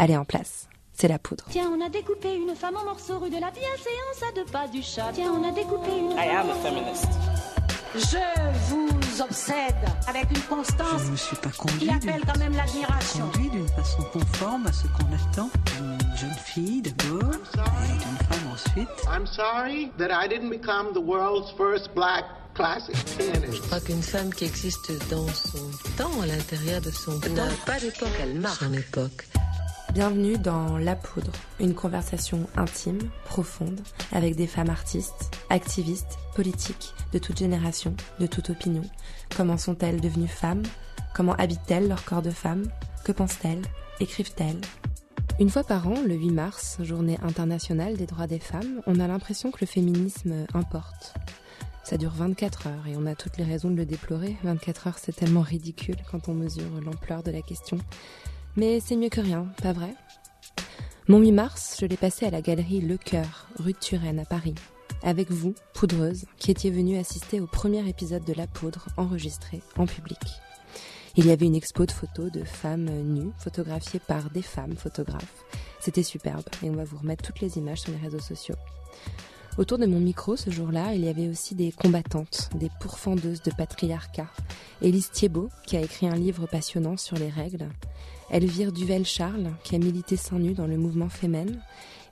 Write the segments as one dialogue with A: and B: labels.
A: Allez en place, c'est la poudre.
B: Tiens, on a découpé une femme en morceaux rue de la bienséance à deux pas du chat. Tiens, on a découpé une
C: I am a feminist.
B: Je vous obsède avec une constance
D: Je ne me suis pas
B: qui
D: conduit
B: appelle
D: d'une
B: quand même l'admiration.
D: conduit d'une façon conforme à ce qu'on attend d'une jeune fille d'abord et d'une femme ensuite.
E: I'm sorry that I didn't become the world's first black.
F: Je crois qu'une femme qui existe dans son temps, à l'intérieur de son temps, n'a pas d'époque, elle marque son époque.
A: Bienvenue dans La Poudre, une conversation intime, profonde, avec des femmes artistes, activistes, politiques, de toute génération, de toute opinion. Comment sont-elles devenues femmes? Comment habitent-elles leur corps de femme Que pensent-elles? Écrivent-elles? Une fois par an, le 8 mars, journée internationale des droits des femmes, on a l'impression que le féminisme importe. Ça dure 24 heures et on a toutes les raisons de le déplorer. 24 heures, c'est tellement ridicule quand on mesure l'ampleur de la question. Mais c'est mieux que rien, pas vrai? Mon 8 mars, je l'ai passé à la galerie Le Cœur, rue de Turenne à Paris, avec vous, poudreuse, qui étiez venue assister au premier épisode de La Poudre enregistré en public. Il y avait une expo de photos de femmes nues, photographiées par des femmes photographes. C'était superbe et on va vous remettre toutes les images sur les réseaux sociaux. Autour de mon micro ce jour-là, il y avait aussi des combattantes, des pourfendeuses de patriarcat. Élise Thiebaud, qui a écrit un livre passionnant sur les règles. Elvire Duvel-Charles, qui a milité seins nus dans le mouvement Femen.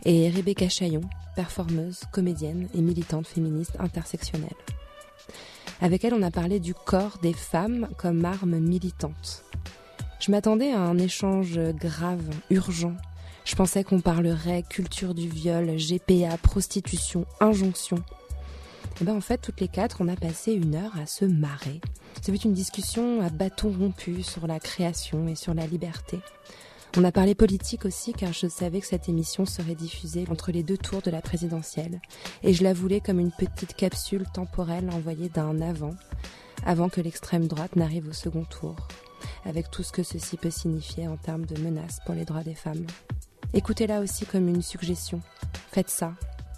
A: Et Rebecca Chaillon, performeuse, comédienne et militante féministe intersectionnelle. Avec elle, on a parlé du corps des femmes comme arme militante. Je m'attendais à un échange grave, urgent. Je pensais qu'on parlerait culture du viol, GPA, prostitution, injonction. Et ben en fait, toutes les quatre, on a passé une heure à se marrer. Fut une discussion à bâton rompu sur la création et sur la liberté. On a parlé politique aussi car je savais que cette émission serait diffusée entre les deux tours de la présidentielle et je la voulais comme une petite capsule temporelle envoyée d'un avant, avant que l'extrême droite n'arrive au second tour, avec tout ce que ceci peut signifier en termes de menaces pour les droits des femmes. Écoutez-la aussi comme une suggestion. Faites ça,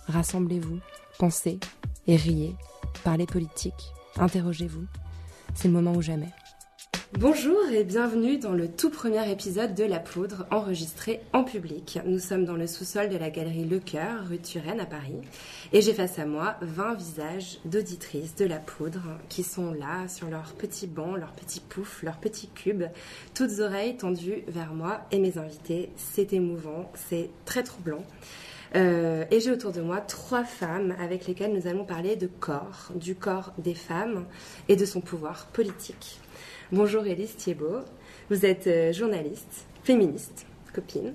A: rassemblez-vous, pensez et riez, parlez politique, interrogez-vous. C'est le moment ou jamais. Bonjour et bienvenue dans le tout premier épisode de La Poudre enregistré en public. Nous sommes dans le sous-sol de la galerie Le Cœur, rue Turenne à Paris. Et j'ai face à moi 20 visages d'auditrices de La Poudre qui sont là sur leurs petits bancs, leurs petits poufs, leurs petits cubes, toutes oreilles tendues vers moi et mes invités. C'est émouvant, c'est très troublant. Euh, et j'ai autour de moi trois femmes avec lesquelles nous allons parler de corps, du corps des femmes et de son pouvoir politique. Bonjour Élise Thiebaud, vous êtes euh, journaliste, féministe, copine,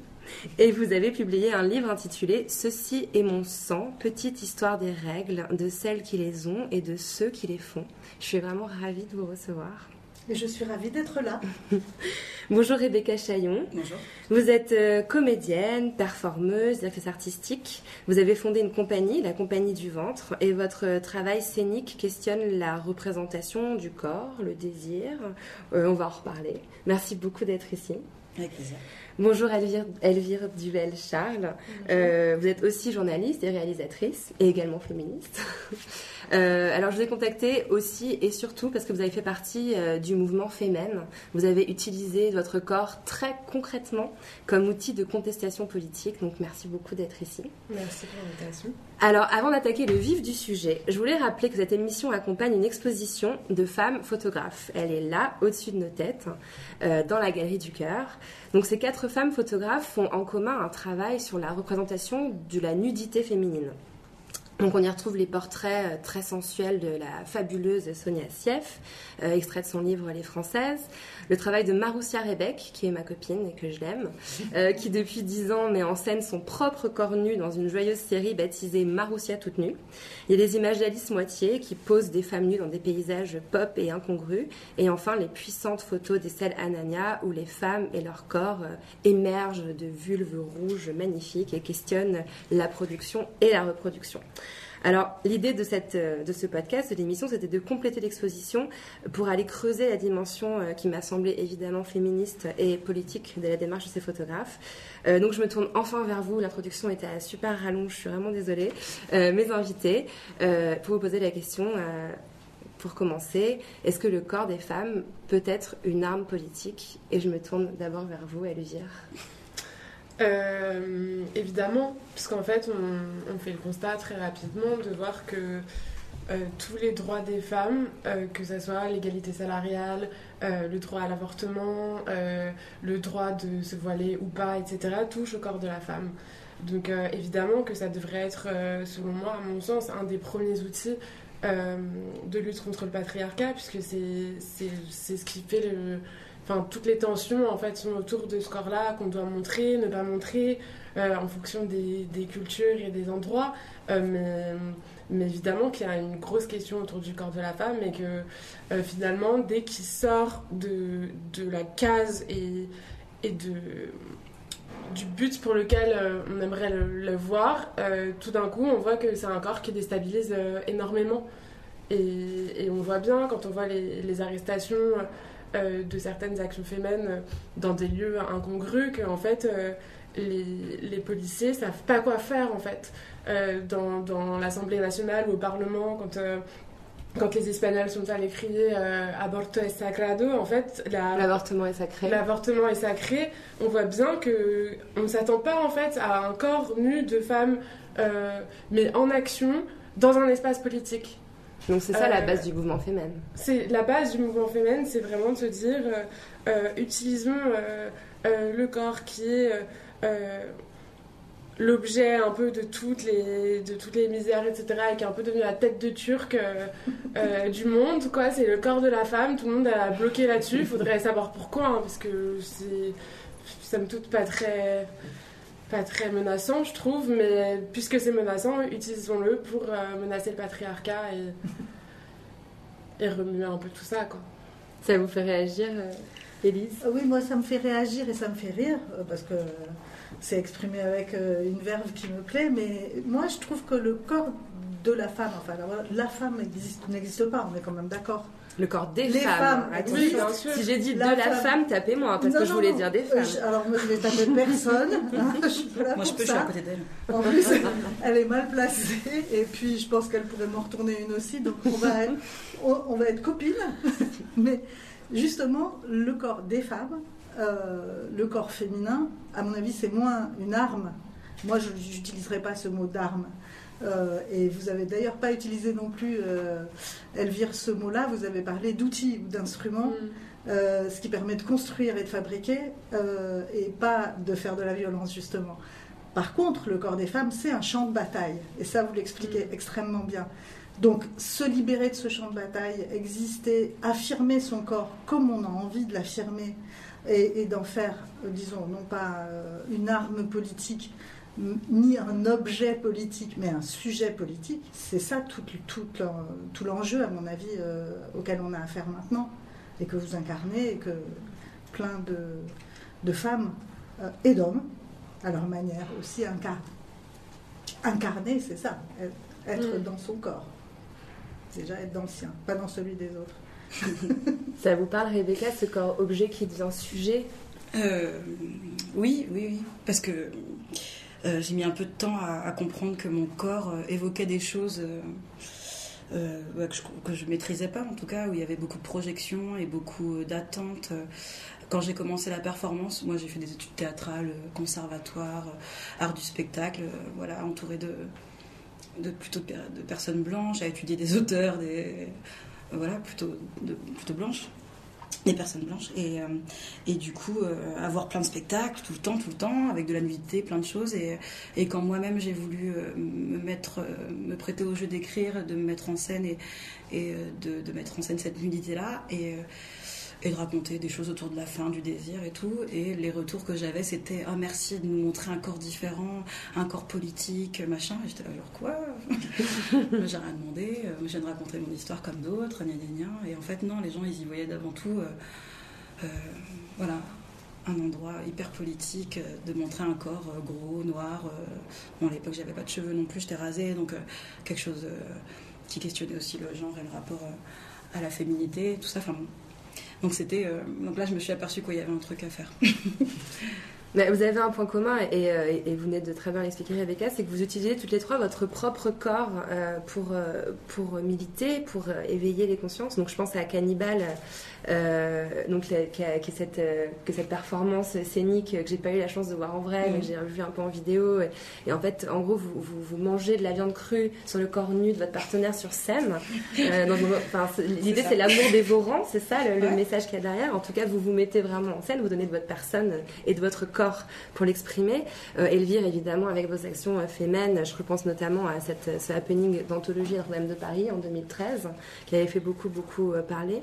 A: et vous avez publié un livre intitulé Ceci est mon sang, petite histoire des règles, de celles qui les ont et de ceux qui les font. Je suis vraiment ravie de vous recevoir.
G: Et je suis ravie d'être là.
A: Bonjour Rebecca Chaillon.
G: Bonjour.
A: Vous êtes euh, comédienne, performeuse, directrice artistique. Vous avez fondé une compagnie, la Compagnie du Ventre, et votre euh, travail scénique questionne la représentation du corps, le désir. Euh, on va en reparler. Merci beaucoup d'être ici.
G: Avec plaisir.
A: Bonjour Elvire, Elvire Duvel-Charles. Euh, vous êtes aussi journaliste et réalisatrice, et également féministe. Euh, alors je vous ai contacté aussi et surtout parce que vous avez fait partie euh, du mouvement Femen. Vous avez utilisé votre corps très concrètement comme outil de contestation politique. Donc merci beaucoup d'être ici.
G: Merci pour l'invitation.
A: Alors, avant d'attaquer le vif du sujet, je voulais rappeler que cette émission accompagne une exposition de femmes photographes. Elle est là, au-dessus de nos têtes, euh, dans la galerie du cœur. Donc, ces quatre femmes photographes font en commun un travail sur la représentation de la nudité féminine. Donc on y retrouve les portraits euh, très sensuels de la fabuleuse Sonia Sieff, euh, extrait de son livre Les Françaises, le travail de Maroussia Rebec, qui est ma copine et que je l'aime, euh, qui depuis dix ans met en scène son propre corps nu dans une joyeuse série baptisée Maroussia toute nue. Il y a des images d'Alice Moitié qui pose des femmes nues dans des paysages pop et incongrus, et enfin les puissantes photos d'Estelle Anania où les femmes et leur corps euh, émergent de vulves rouges magnifiques et questionnent la production et la reproduction. Alors, l'idée de, cette, euh, de ce podcast, de l'émission, c'était de compléter l'exposition pour aller creuser la dimension euh, qui m'a semblé évidemment féministe et politique de la démarche de ces photographes. Euh, donc, je me tourne enfin vers vous. L'introduction était à super rallonge, je suis vraiment désolée. Mes invités, pour vous poser la question, pour commencer, est-ce que le corps des femmes peut être une arme politique? Et je me tourne d'abord vers vous, Elvire.
C: Euh, évidemment, puisqu'en fait, on, fait le constat très rapidement de voir que euh, tous les droits des femmes, euh, que ce soit l'égalité salariale, euh, le droit à l'avortement, le droit de se voiler ou pas, etc., touchent au corps de la femme. Donc évidemment que ça devrait être, selon moi, à mon sens, un des premiers outils de lutte contre le patriarcat, puisque c'est ce qui fait le... Enfin, toutes les tensions, en fait, sont autour de ce corps-là qu'on doit montrer, ne pas montrer, euh, en fonction des, cultures et des endroits. Euh, mais, évidemment qu'il y a une grosse question autour du corps de la femme et que euh, finalement, dès qu'il sort de, de la case et, et de, du but pour lequel on aimerait le, voir, tout d'un coup, on voit que c'est un corps qui déstabilise énormément. Et, on voit bien quand on voit les arrestations euh, de certaines actions féminines dans des lieux incongrus qu'en fait euh, les, les policiers savent pas quoi faire en fait Euh, dans, dans l'Assemblée nationale ou au Parlement quand quand les Espagnols sont allés crier aborto es sagrado en fait la,
A: L'avortement est sacré.
C: l'avortement est sacré, on voit bien que on ne s'attend pas en fait à un corps nu de femme, euh, mais en action dans un espace politique.
A: Donc c'est ça la
C: Euh,
A: base du mouvement féminin.
C: C'est la base du mouvement féminin, c'est vraiment de se dire euh, euh, utilisons euh, le corps qui est l'objet un peu de toutes les de toutes les misères etc et qui est un peu devenu la tête de turc du monde quoi. C'est le corps de la femme. Tout le monde a bloqué là-dessus. Il faudrait savoir pourquoi hein, parce que c'est somme toute pas très pas très menaçant je trouve mais puisque c'est menaçant utilisons-le pour euh, menacer le patriarcat et et remuer un peu tout ça quoi
A: Ça vous fait réagir, euh, Élise?
G: Ah Oui, moi ça me fait réagir et ça me fait rire euh, parce que c'est exprimé avec euh, une verve qui me plaît. Mais moi je trouve que le corps de la femme, enfin la, la femme existe- n'existe pas, on est quand même d'accord.
A: Le corps des
G: Les
A: femmes.
G: femmes,
A: Attention.
C: oui, bien sûr.
A: Si j'ai dit
G: La
A: de la
G: femme.
A: femme, tapez-moi, parce
G: Non,
A: que je voulais
G: non.
A: dire des femmes.
G: je- alors moi je vais taper personne. hein, je suis pas là
D: Moi, je peux, je suis
G: ça.
D: à côté d'elle.
G: En plus, elle est mal placée et puis je pense qu'elle pourrait m'en retourner une aussi. Donc on va être, on, on va être copines. Mais justement, le corps des femmes, euh, le corps féminin, à mon avis, c'est moins une arme. Moi, je n'utiliserai pas ce mot d'arme. Euh, et vous avez d'ailleurs pas utilisé non plus, euh, Elvire, ce mot-là. Vous avez parlé d'outils ou d'instruments. Euh, ce qui permet de construire et de fabriquer et pas de faire de la violence justement. Par contre, le corps des femmes, c'est un champ de bataille et ça, vous l'expliquez extrêmement bien. Donc, se libérer de ce champ de bataille, exister, affirmer son corps comme on a envie de l'affirmer et, et d'en faire, disons, non pas une arme politique, ni un objet politique, mais un sujet politique, c'est ça tout, tout, l'en- tout l'enjeu, à mon avis, euh, auquel on a affaire maintenant et que vous incarnez et que plein de, de femmes euh, et d'hommes, à leur manière, aussi incarnent. Incarner, c'est ça, être, être
C: Mm.
G: dans son corps. Déjà être dans le sien, pas dans celui des autres.
A: Ça vous parle, Rebecca, ce corps objet qui devient sujet?
D: Euh, oui, oui, oui. Parce que euh, j'ai mis un peu de temps à, comprendre que mon corps euh, évoquait des choses euh, ouais, que, je, que je maîtrisais pas, en tout cas, où il y avait beaucoup de projections et beaucoup d'attentes. Quand j'ai commencé la performance, moi j'ai fait des études théâtrales, conservatoire, art du spectacle, voilà, entourée de, plutôt de, per- de personnes blanches, à étudier des auteurs, des voilà, plutôt plutôt blanches des personnes blanches et, euh, et du coup euh, avoir plein de spectacles tout le temps tout le temps avec de la nudité plein de choses. Et, et quand moi-même j'ai voulu euh, me mettre me prêter au jeu d'écrire de me mettre en scène et, et de, de mettre en scène cette nudité là et et de raconter des choses autour de la faim, du désir et tout. Et les retours que j'avais, c'était Ah, merci de nous montrer un corps différent, un corps politique, machin. Et j'étais là, genre quoi? J'ai rien demandé, euh, je viens de raconter mon histoire comme d'autres, gna gna gna. Et en fait, non, les gens, ils y voyaient d'avant tout, euh, euh, voilà, un endroit hyper politique, de montrer un corps gros, noir. Bon, à l'époque, j'avais pas de cheveux non plus, j'étais rasée, donc euh, quelque chose qui questionnait aussi le genre et le rapport à la féminité, tout ça. Enfin bon. Donc c'était, euh, donc là, je me suis aperçue qu'il y avait un truc à faire.
A: Mais vous avez un point commun, et, euh, et- vous venez de très bien l'expliquer, Rebecca, c'est que vous utilisez toutes les trois votre propre corps euh, pour, pour militer, pour éveiller les consciences. Donc je pense à Cannibal, donc, la- qui a- qui est cette, euh, que cette performance scénique que j'ai pas eu la chance de voir en vrai, mais
D: Mm.
A: que j'ai vu un peu en vidéo. Et, et en fait, en gros, vous, vous, vous mangez de la viande crue sur le corps nu de votre partenaire sur scène. Euh, enfin, L'idée, c'est l'amour dévorant, c'est ça le, message qu'il y a derrière. En tout cas, vous vous mettez vraiment en scène, vous donnez de votre personne et de votre corps pour l'exprimer. Euh, Elvire, évidemment, avec vos actions euh, fémènes, je repense notamment à cette, ce happening d'anthologie Notre-Dame de Paris en 2013, qui avait fait beaucoup, beaucoup euh, parler.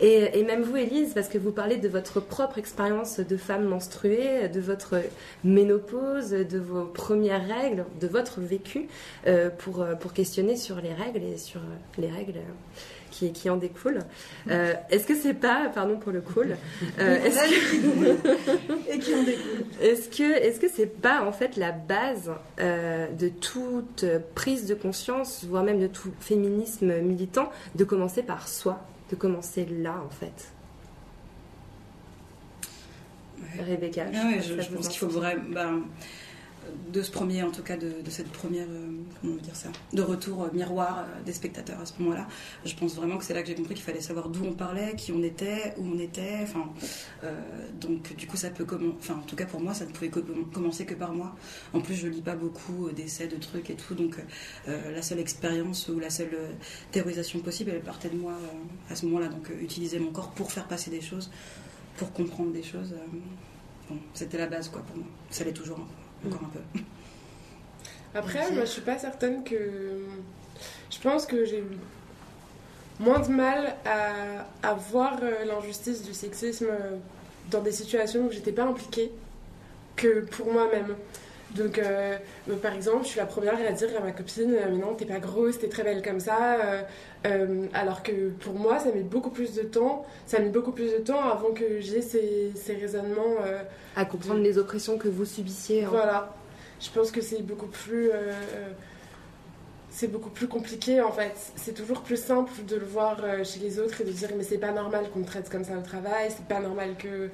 A: Et, et même vous, Élise, parce que vous parlez de votre propre expérience de femme menstruée, de votre ménopause, de vos premières règles, de votre vécu, euh, pour, euh, pour questionner sur les règles et sur euh, les règles. qui, qui en découlent. Euh, est-ce que c'est pas, pardon pour le cool, euh, est-ce que-
G: Et qui en découle.
A: est-ce que est-ce que c'est pas en fait la base de toute prise de conscience, voire même de tout féminisme militant, de commencer par soi, de commencer là en fait.
D: Ouais.
A: Rebecca.
D: Ah ouais, je,
A: ça
D: pense qu'il faut vraiment, ben, de ce premier, en tout cas, de, cette première, euh, comment on dire ça, de retour euh, miroir euh, des spectateurs à ce moment-là. Je pense vraiment que c'est là que j'ai compris qu'il fallait savoir d'où on parlait, qui on était, où on était. Enfin, donc du coup, ça peut. Enfin, en tout cas pour moi, ça ne pouvait co- commencer que par moi. En plus, je lis pas beaucoup d'essais, de trucs et tout, donc la seule expérience ou la seule théorisation possible, elle partait de moi à ce moment-là. Donc utiliser mon corps pour faire passer des choses, pour comprendre des choses. Bon, c'était la base quoi pour moi. Ça l'est toujours un- encore un peu.
C: Après, moi, je suis pas certaine que. Je pense que j'ai eu moins de mal à, à voir euh, l'injustice du sexisme euh, dans des situations où j'étais pas impliquée que pour moi-même. Donc, euh, euh, par exemple, je suis la première à dire à ma copine euh, Mais non, t'es pas grosse, t'es très belle comme ça. euh, euh, alors que pour moi, ça met beaucoup plus de temps. Ça a mis beaucoup plus de temps avant que j'ai ces, ces raisonnements.
A: À comprendre les oppressions que vous subissiez. hein.
C: voilà. Je pense que c'est beaucoup plus. c'est beaucoup plus compliqué en fait. C'est toujours plus simple de le voir chez les autres et de dire mais c'est pas normal qu'on me traite comme ça au travail, c'est pas normal que,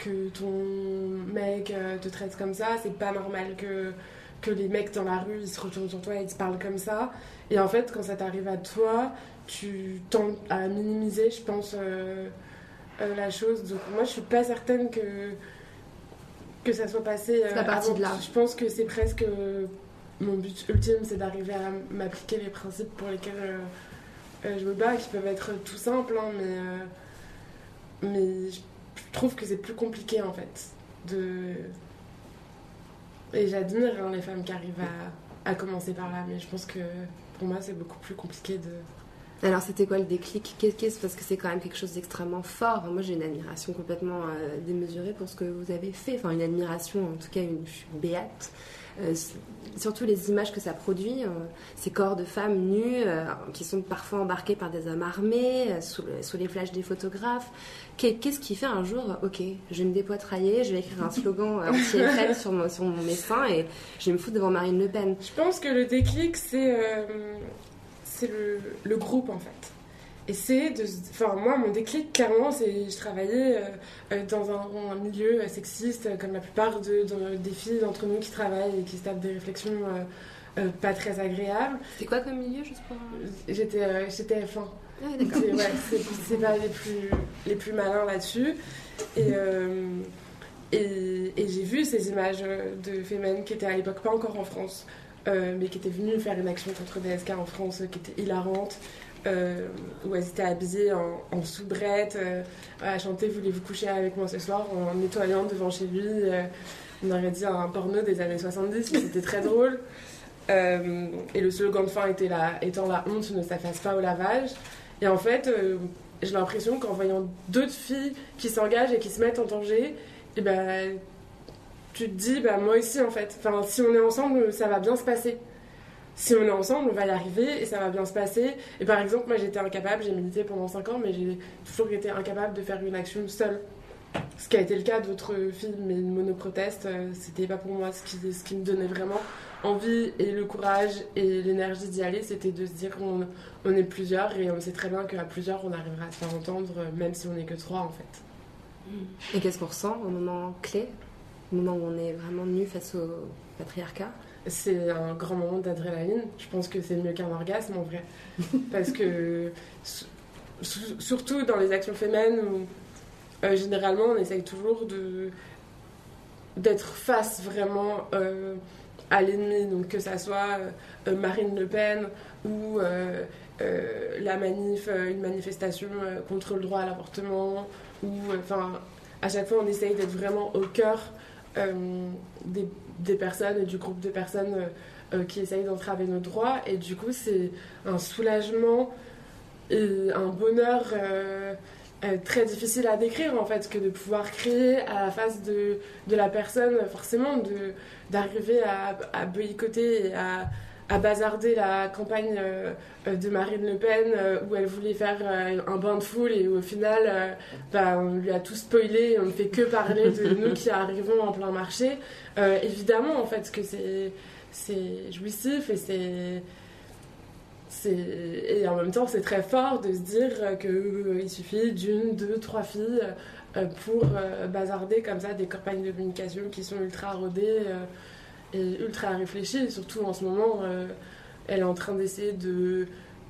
C: que ton mec euh, te traite comme ça, c'est pas normal que, que les mecs dans la rue ils se retournent sur toi et ils te parlent comme ça. Et en fait, quand ça t'arrive à toi, tu tends à minimiser, je pense, euh, euh, la chose. Donc moi je suis pas certaine que que ça soit passé.
A: La partie
C: avant.
A: de là.
C: Je pense que c'est presque euh, mon but ultime, c'est d'arriver à m'appliquer les principes pour lesquels euh, euh, je me bats, qui peuvent être tout simples, hein, mais, euh, mais je trouve que c'est plus compliqué en fait. De... Et j'admire hein, les femmes qui arrivent à, à commencer par là, mais je pense que pour moi c'est beaucoup plus compliqué de.
A: Alors c'était quoi le déclic? Qu'est- qu'est-ce- Parce que c'est quand même quelque chose d'extrêmement fort. Moi j'ai une admiration complètement euh, démesurée pour ce que vous avez fait. Enfin une admiration, en tout cas une, je suis béate. Euh, surtout les images que ça produit, euh, ces corps de femmes nues euh, qui sont parfois embarqués par des hommes armés, sous, le- sous les flashs des photographes. Qu'est- Qu'est-ce qui fait un jour, ok, je vais me dépoitrailler, je vais écrire un slogan anti-FN sur, mon- sur mon dessin et je vais me foutre devant Marine Le Pen
C: Je pense que le déclic, c'est euh, le groupe en fait. Et c'est de. Enfin, moi, mon déclic, clairement, c'est. Je travaillais euh, euh, dans un, un milieu euh, sexiste, comme la plupart de, de- des filles d'entre nous qui travaillent et qui se tapent des réflexions euh, pas très agréables.
A: C'est quoi comme milieu, juste pour...
C: J'étais euh, chez TF1.
A: Ah, ouais, d'accord.
C: C'est ouais, c'est- c'est pas les plus, les plus malins là-dessus. Et, et, et j'ai vu ces images de Femen qui étaient à l'époque pas encore en France, euh, mais qui étaient venues faire une action contre DSK en France euh, qui était hilarante. Euh, où elles étaient habillées en, en soubrette, euh, à chanter Voulez-vous coucher avec moi ce soir en nettoyant devant chez lui. euh, on aurait dit un porno des années 70, mais c'était très drôle. Euh, et le slogan de fin était la, étant la honte ne s'efface pas au lavage. Et en fait, j'ai l'impression qu'en voyant d'autres filles qui s'engagent et qui se mettent en danger, et ben, tu te dis, bah, moi aussi en fait. Enfin, si on est ensemble, ça va bien se passer. Si on est ensemble, on va y arriver et ça va bien se passer. Et par exemple, moi j'étais incapable, j'ai milité pendant 5 ans, mais j'ai toujours été incapable de faire une action seule. Ce qui a été le cas d'autres filles, mais une monoproteste, euh, c'était pas pour moi. Ce qui, ce qui me donnait vraiment envie et le courage et l'énergie d'y aller, c'était de se dire qu'on on est plusieurs et on sait très bien qu'à plusieurs on arrivera à se faire entendre, euh, même si on n'est que trois en fait.
A: Et qu'est-ce qu'on ressent au moment clé? Moment où on est vraiment nu face au patriarcat?
C: C'est un grand moment d'adrénaline. Je pense que c'est mieux qu'un orgasme en vrai. Parce que, surtout dans les actions féminines, où euh, généralement on essaye toujours de d'être face vraiment euh, à l'ennemi, donc que ça soit euh, Marine Le Pen ou la manif, une manifestation contre le droit à l'avortement, ou enfin à chaque fois on essaye d'être vraiment au cœur des, des personnes et du groupe de personnes euh, euh, qui essayent d'entraver nos droits. Et du coup, c'est un soulagement et un bonheur euh, très difficile à décrire en fait que de pouvoir crier à la face de, de la personne, forcément, d'arriver à, à boycotter et à à bazarder la campagne euh, de Marine Le Pen euh, où elle voulait faire euh, un bain de foule et où au final bah, on lui a tout spoilé, on ne fait que parler de nous qui arrivons en plein marché. évidemment en fait que c'est c'est jouissif et c'est et en même temps c'est très fort de se dire qu'il suffit d'une, deux, trois filles pour bazarder comme ça des campagnes de communication qui sont ultra rodées est ultra réfléchie, surtout en ce moment, euh, elle est en train d'essayer de,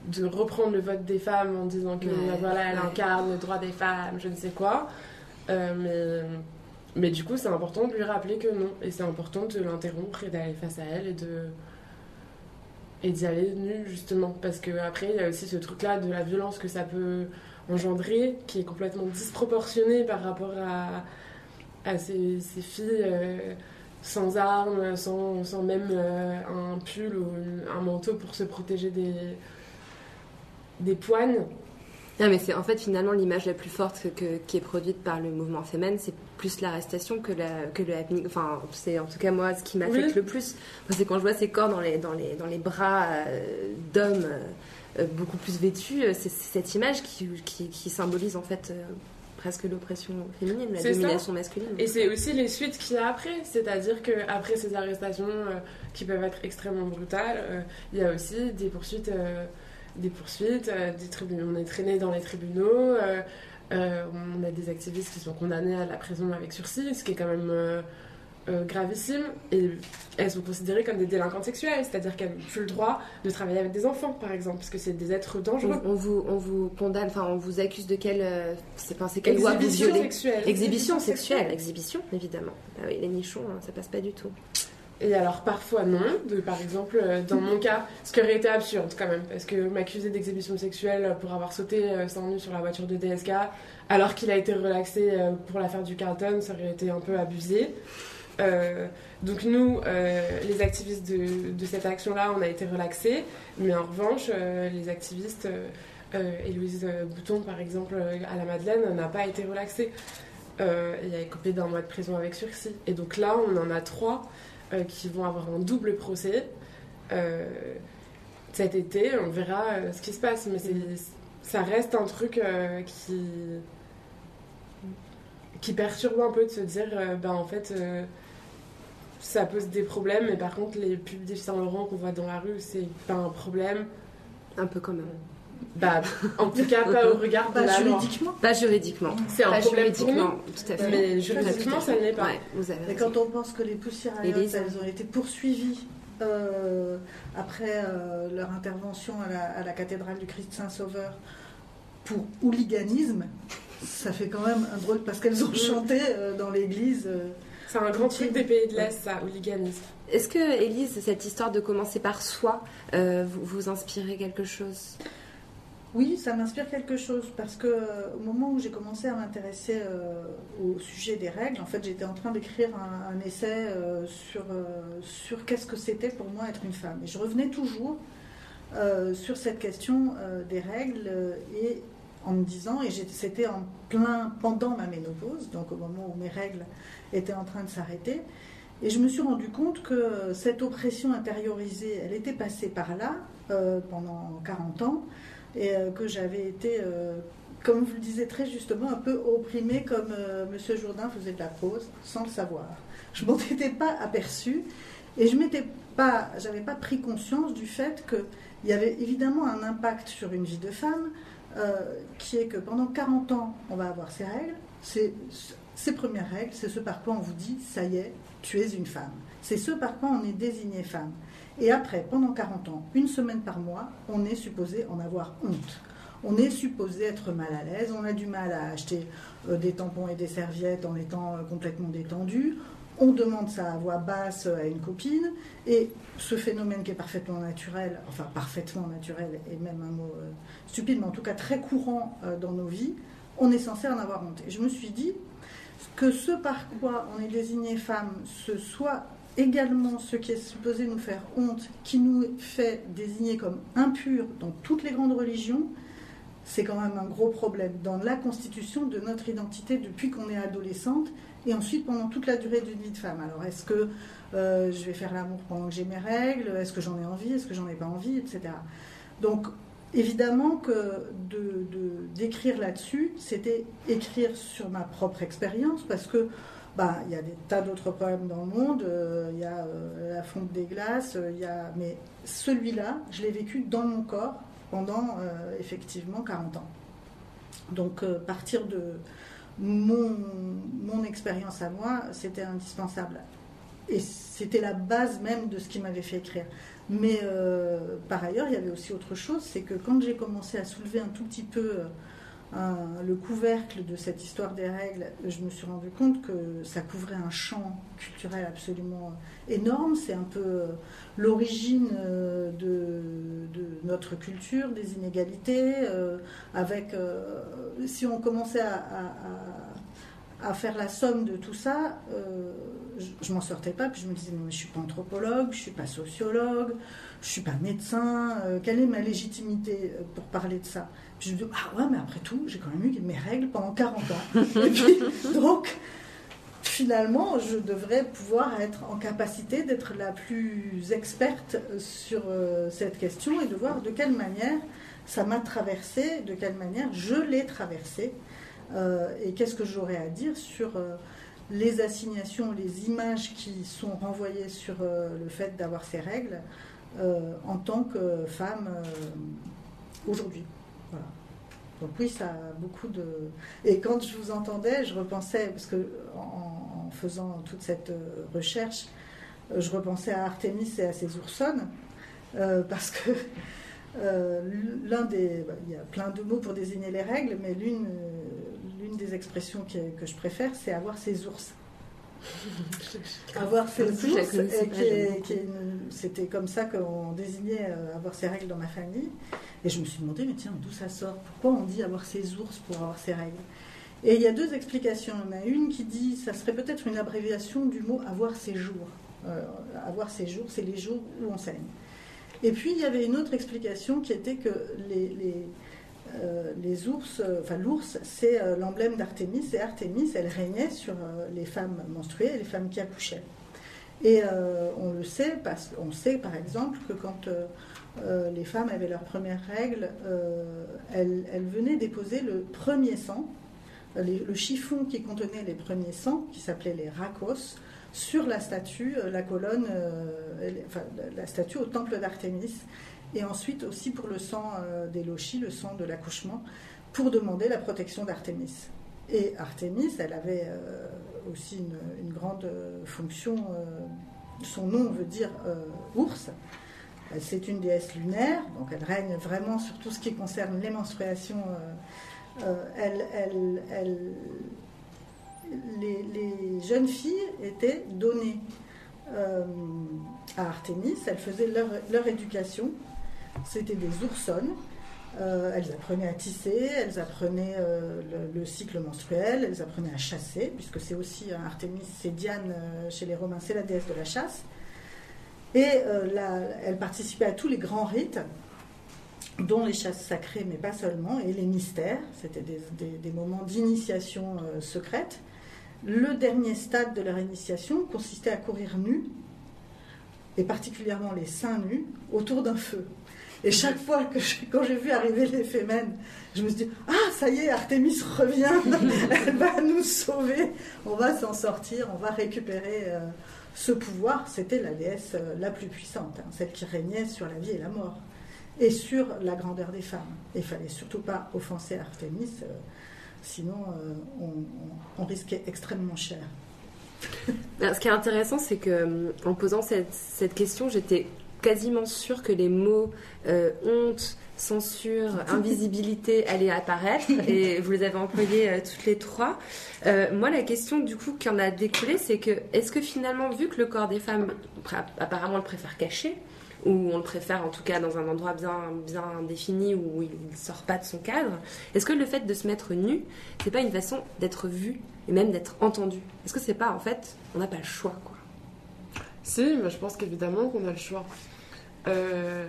C: de reprendre le vote des femmes en disant que voilà, elle incarne le droit des femmes, je ne sais quoi. Euh, mais, mais du coup, c'est important de lui rappeler que non. Et c'est important de l'interrompre et d'aller face à elle et de et d'y aller nu justement parce que après il y a aussi ce truc là de la violence que ça peut engendrer qui est complètement disproportionné par rapport à, à ces, ces filles euh, sans armes, sans, sans même euh, un pull ou un manteau pour se protéger des, des poignes.
A: Non, mais c'est en fait finalement l'image la plus forte que, qui est produite par le mouvement féminin, c'est plus l'arrestation que, la, que le happening. Enfin, c'est en tout cas moi ce qui m'affecte le plus. c'est quand je vois ces corps dans les, dans les, dans les bras euh, d'hommes euh, beaucoup plus vêtus, c'est cette image qui, qui, qui, symbolise en fait presque l'oppression féminine, la domination masculine.
C: Et c'est aussi les suites qu'il y a après, c'est-à-dire qu'après ces arrestations euh, qui peuvent être extrêmement brutales, euh, il y a aussi des poursuites, euh, des poursuites, des tribunaux. On est traîné dans les tribunaux, on a des activistes qui sont condamnés à la prison avec sursis, ce qui est quand même euh, gravissimes et elles sont considérées comme des délinquantes sexuelles, c'est-à-dire qu'elles n'ont plus le droit de travailler avec des enfants, par exemple, parce que c'est des êtres dangereux.
A: On, vous, on vous condamne, enfin, on vous accuse de quelle, euh, c'est pensé
C: quelle
A: loi
C: vous violez sexuelle.
A: Exhibition sexuelle, exhibition, évidemment. Ah oui, les nichons, hein, ça passe pas du tout.
C: Et alors parfois non, de, par exemple euh, dans mon cas, ce qui aurait été absurde quand même, parce que m'accuser d'exhibition sexuelle pour avoir sauté sans nu sur la voiture de DSK, alors qu'il a été relaxé pour l'affaire du Carlton, ça aurait été un peu abusé. Euh, donc nous, euh, les activistes de, cette action-là, on a été relaxés, mais en revanche, euh, les activistes, Héloïse Bouton par exemple, à la Madeleine, n'a pas été relaxée. il a coupé d'un mois de prison avec sursis. Et donc là, on en a trois qui vont avoir un double procès. cet été, on verra ce qui se passe, mais ça reste un truc qui qui perturbe un peu de se dire, ben en fait, ça pose des problèmes, mais par contre, les pubs d'Yves Saint Laurent qu'on voit dans la rue, c'est pas un problème.
A: Un peu quand même.
C: Bah, en tout cas, pas au regard de
G: pas
C: la
G: juridiquement.
A: Pas juridiquement.
C: C'est un problème pour nous.
A: tout à fait.
C: Mais juridiquement, ça ne l'est pas.
A: vous avez
G: Mais quand on pense que les poussières elles ont été poursuivies euh, après euh, leur intervention à la, à la, cathédrale du Christ Saint-Sauveur pour hooliganisme, ça fait quand même un drôle parce qu'elles ont chanté euh, dans l'église.
C: C'est un grand truc des pays de l'Est, ça, hooliganisme.
A: Est-ce que, Élise, cette histoire de commencer par soi, euh, vous, vous inspirez quelque chose?
G: Oui, ça m'inspire quelque chose parce que euh, au moment où j'ai commencé à m'intéresser euh, au sujet des règles, en fait, j'étais en train d'écrire un, essai sur, sur qu'est-ce que c'était pour moi être une femme. Et je revenais toujours sur cette question des règles et en me disant, et c'était en plein pendant ma ménopause, donc au moment où mes règles était en train de s'arrêter. Et je me suis rendu compte que cette oppression intériorisée, elle était passée par là euh, pendant 40 ans, et euh, que j'avais été, euh, comme vous le disiez très justement, un peu opprimée comme M. Jourdain faisait de la prose, sans le savoir. Je m'en étais pas aperçue, et je m'étais pas, j'avais pas pris conscience du fait qu'il y avait évidemment un impact sur une vie de femme, qui est que pendant 40 ans, on va avoir ses règles. Ces premières règles, c'est ce par quoi on vous dit, ça y est, tu es une femme. C'est ce par quoi on est désigné femme. Et après, pendant 40 ans, une semaine par mois, on est supposé en avoir honte. On est supposé être mal à l'aise, on a du mal à acheter euh, des tampons et des serviettes en étant euh, complètement détendu. On demande ça à voix basse à une copine. Et ce phénomène qui est parfaitement naturel, enfin parfaitement naturel est même un mot euh, stupide, mais en tout cas très courant dans nos vies, on est censé en avoir honte. Et je me suis dit que ce par quoi on est désigné femme, ce soit également ce qui est supposé nous faire honte, qui nous fait désigner comme impurs dans toutes les grandes religions, c'est quand même un gros problème dans la constitution de notre identité depuis qu'on est adolescente et ensuite pendant toute la durée d'une vie de femme. Alors est-ce que euh, je vais faire l'amour pendant que j'ai mes règles? Est-ce que j'en ai envie? Est-ce que j'en ai pas envie? Etc. Donc évidemment que de, d'écrire là-dessus, c'était écrire sur ma propre expérience parce que bah, il y a des tas d'autres problèmes dans le monde, euh, il y a euh, la fonte des glaces, il y a... mais celui-là, je l'ai vécu dans mon corps pendant effectivement 40 ans. Donc partir de mon, mon expérience à moi, c'était indispensable. Et c'était la base même de ce qui m'avait fait écrire. Mais euh, par ailleurs, il y avait aussi autre chose, c'est que quand j'ai commencé à soulever un tout petit peu le couvercle de cette histoire des règles, je me suis rendu compte que ça couvrait un champ culturel absolument énorme. C'est un peu euh, l'origine euh, de, notre culture, des inégalités, euh, avec, si on commençait à, faire la somme de tout ça, je, ne m'en sortais pas, puis je me disais, mais je suis pas anthropologue, je suis pas sociologue, je suis pas médecin, quelle est ma légitimité pour parler de ça? Je me dis, ah ouais, mais après tout, j'ai quand même eu mes règles pendant 40 ans. Donc, finalement, je devrais pouvoir être en capacité d'être la plus experte sur euh, cette question et de voir de quelle manière ça m'a traversé, de quelle manière je l'ai traversé, euh, et qu'est-ce que j'aurais à dire sur euh, les assignations, les images qui sont renvoyées sur le fait d'avoir ces règles en tant que femme aujourd'hui. Donc oui, ça a beaucoup de... Et quand je vous entendais, je repensais, parce que en, faisant toute cette euh, recherche, euh, je repensais à Artémis et à ses oursonnes, euh, parce que l'un des... Bah, il y a plein de mots pour désigner les règles, mais l'une l'une des expressions que je préfère, c'est avoir ses ours. avoir ses ours, c'était comme ça qu'on désignait avoir ses règles dans ma famille. Et je me suis demandé, mais tiens, d'où ça sort? Pourquoi on dit avoir ses ours pour avoir ses règles? Et il y a deux explications. Il a une qui dit, ça serait peut-être une abréviation du mot avoir ses jours. Euh, avoir ses jours, c'est les jours où on saigne. Et puis il y avait une autre explication qui était que les, les, euh, ours, euh, enfin l'ours, c'est l'emblème d'Artémis, et Artémis, elle régnait sur les femmes menstruées et les femmes qui accouchaient. Et on le sait, parce qu'on sait par exemple que quand euh, les femmes avaient leurs premières règles, euh, elles, venaient déposer le premier sang, euh, le chiffon qui contenait les premiers sangs, qui s'appelait les racos, sur la statue, la colonne, la statue au temple d'Artémis, et ensuite aussi pour le sang des lochis, le sang de l'accouchement, pour demander la protection d'Artémis. Et Artémis, elle avait aussi une, grande fonction, son nom veut dire ours, c'est une déesse lunaire, donc elle règne vraiment sur tout ce qui concerne les menstruations. Euh, euh, les, jeunes filles étaient données euh, à Artémis, elles faisaient leur, éducation. C'était des oursonnes. elles apprenaient à tisser, elles apprenaient le, cycle menstruel, elles apprenaient à chasser, puisque c'est aussi Artémis, c'est Diane chez les Romains, c'est la déesse de la chasse. Et euh, elle participait à tous les grands rites, dont les chasses sacrées, mais pas seulement, et les mystères. C'était des, moments d'initiation euh, secrète. Le dernier stade de leur initiation consistait à courir nus, et particulièrement les seins nus, autour d'un feu. Et chaque fois que quand j'ai vu arriver les fémènes, je me suis dit Ah, ça y est, Artémis revient, elle va nous sauver, on va s'en sortir, on va récupérer. Euh, ce pouvoir, c'était la déesse euh, la plus puissante, hein, celle qui régnait sur la vie et la mort, et sur la grandeur des femmes. il fallait surtout pas offenser Artémis, euh, Sinon, euh, on, risquait extrêmement cher.
A: Alors, ce qui est intéressant, c'est que en posant cette question, j'étais quasiment sûre que les mots euh, honte, censure, invisibilité allaient apparaître, et vous les avez employés euh, toutes les trois. Euh, moi, la question du coup qui en a découlé, c'est que est-ce que finalement, vu que le corps des femmes, apparemment, on le préfère caché, ou on le préfère en tout cas dans un endroit bien, bien défini où il ne sort pas de son cadre, est-ce que le fait de se mettre nu, c'est pas une façon d'être vu et même d'être entendu? Est-ce que c'est pas en fait, on n'a pas le choix quoi?
C: Si, mais je pense qu'évidemment qu'on a le choix. Euh,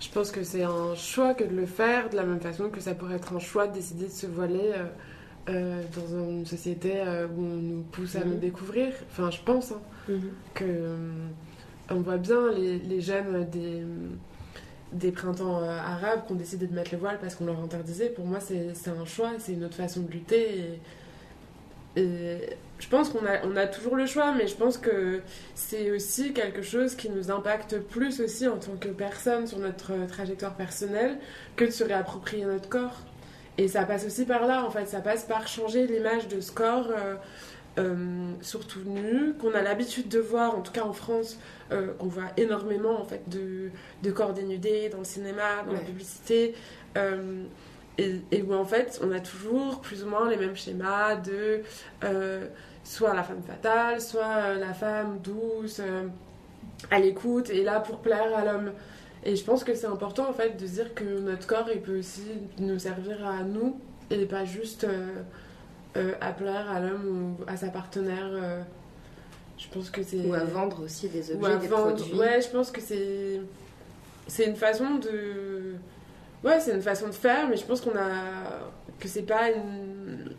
C: je pense que c'est un choix que de le faire, de la même façon que ça pourrait être un choix de décider de se voiler euh, euh, dans une société où on nous pousse à
A: Mhm.
C: nous découvrir. Enfin, je pense hein, que euh, on voit bien les, les jeunes des, des printemps euh, arabes qui ont décidé de mettre le voile parce qu'on leur interdisait. Pour moi, c'est c'est un choix, c'est une autre façon de lutter. Et, et je pense qu'on a, on a toujours le choix, mais je pense que c'est aussi quelque chose qui nous impacte plus aussi en tant que personne sur notre euh, trajectoire personnelle que de se réapproprier notre corps. Et ça passe aussi par là, en fait, ça passe par changer l'image de ce corps, euh, euh, surtout nu, qu'on a l'habitude de voir, en tout cas en France, euh, qu'on voit énormément en fait de, de corps dénudés dans le cinéma, dans la publicité. Et, et où en fait on a toujours plus ou moins les mêmes schémas de euh, soit la femme fatale, soit euh, la femme douce, euh, à l'écoute et là pour plaire à l'homme. Et je pense que c'est important en fait de dire que notre corps il peut aussi nous servir à nous et pas juste euh, à plaire à l'homme ou à sa partenaire. je pense que c'est
A: Ou à vendre aussi des
C: ou
A: objets,
C: à
A: des
C: vendre.
A: produits.
C: Ouais, je pense que c'est c'est une façon de ouais, c'est une façon de faire, mais je pense qu'on a que c'est pas une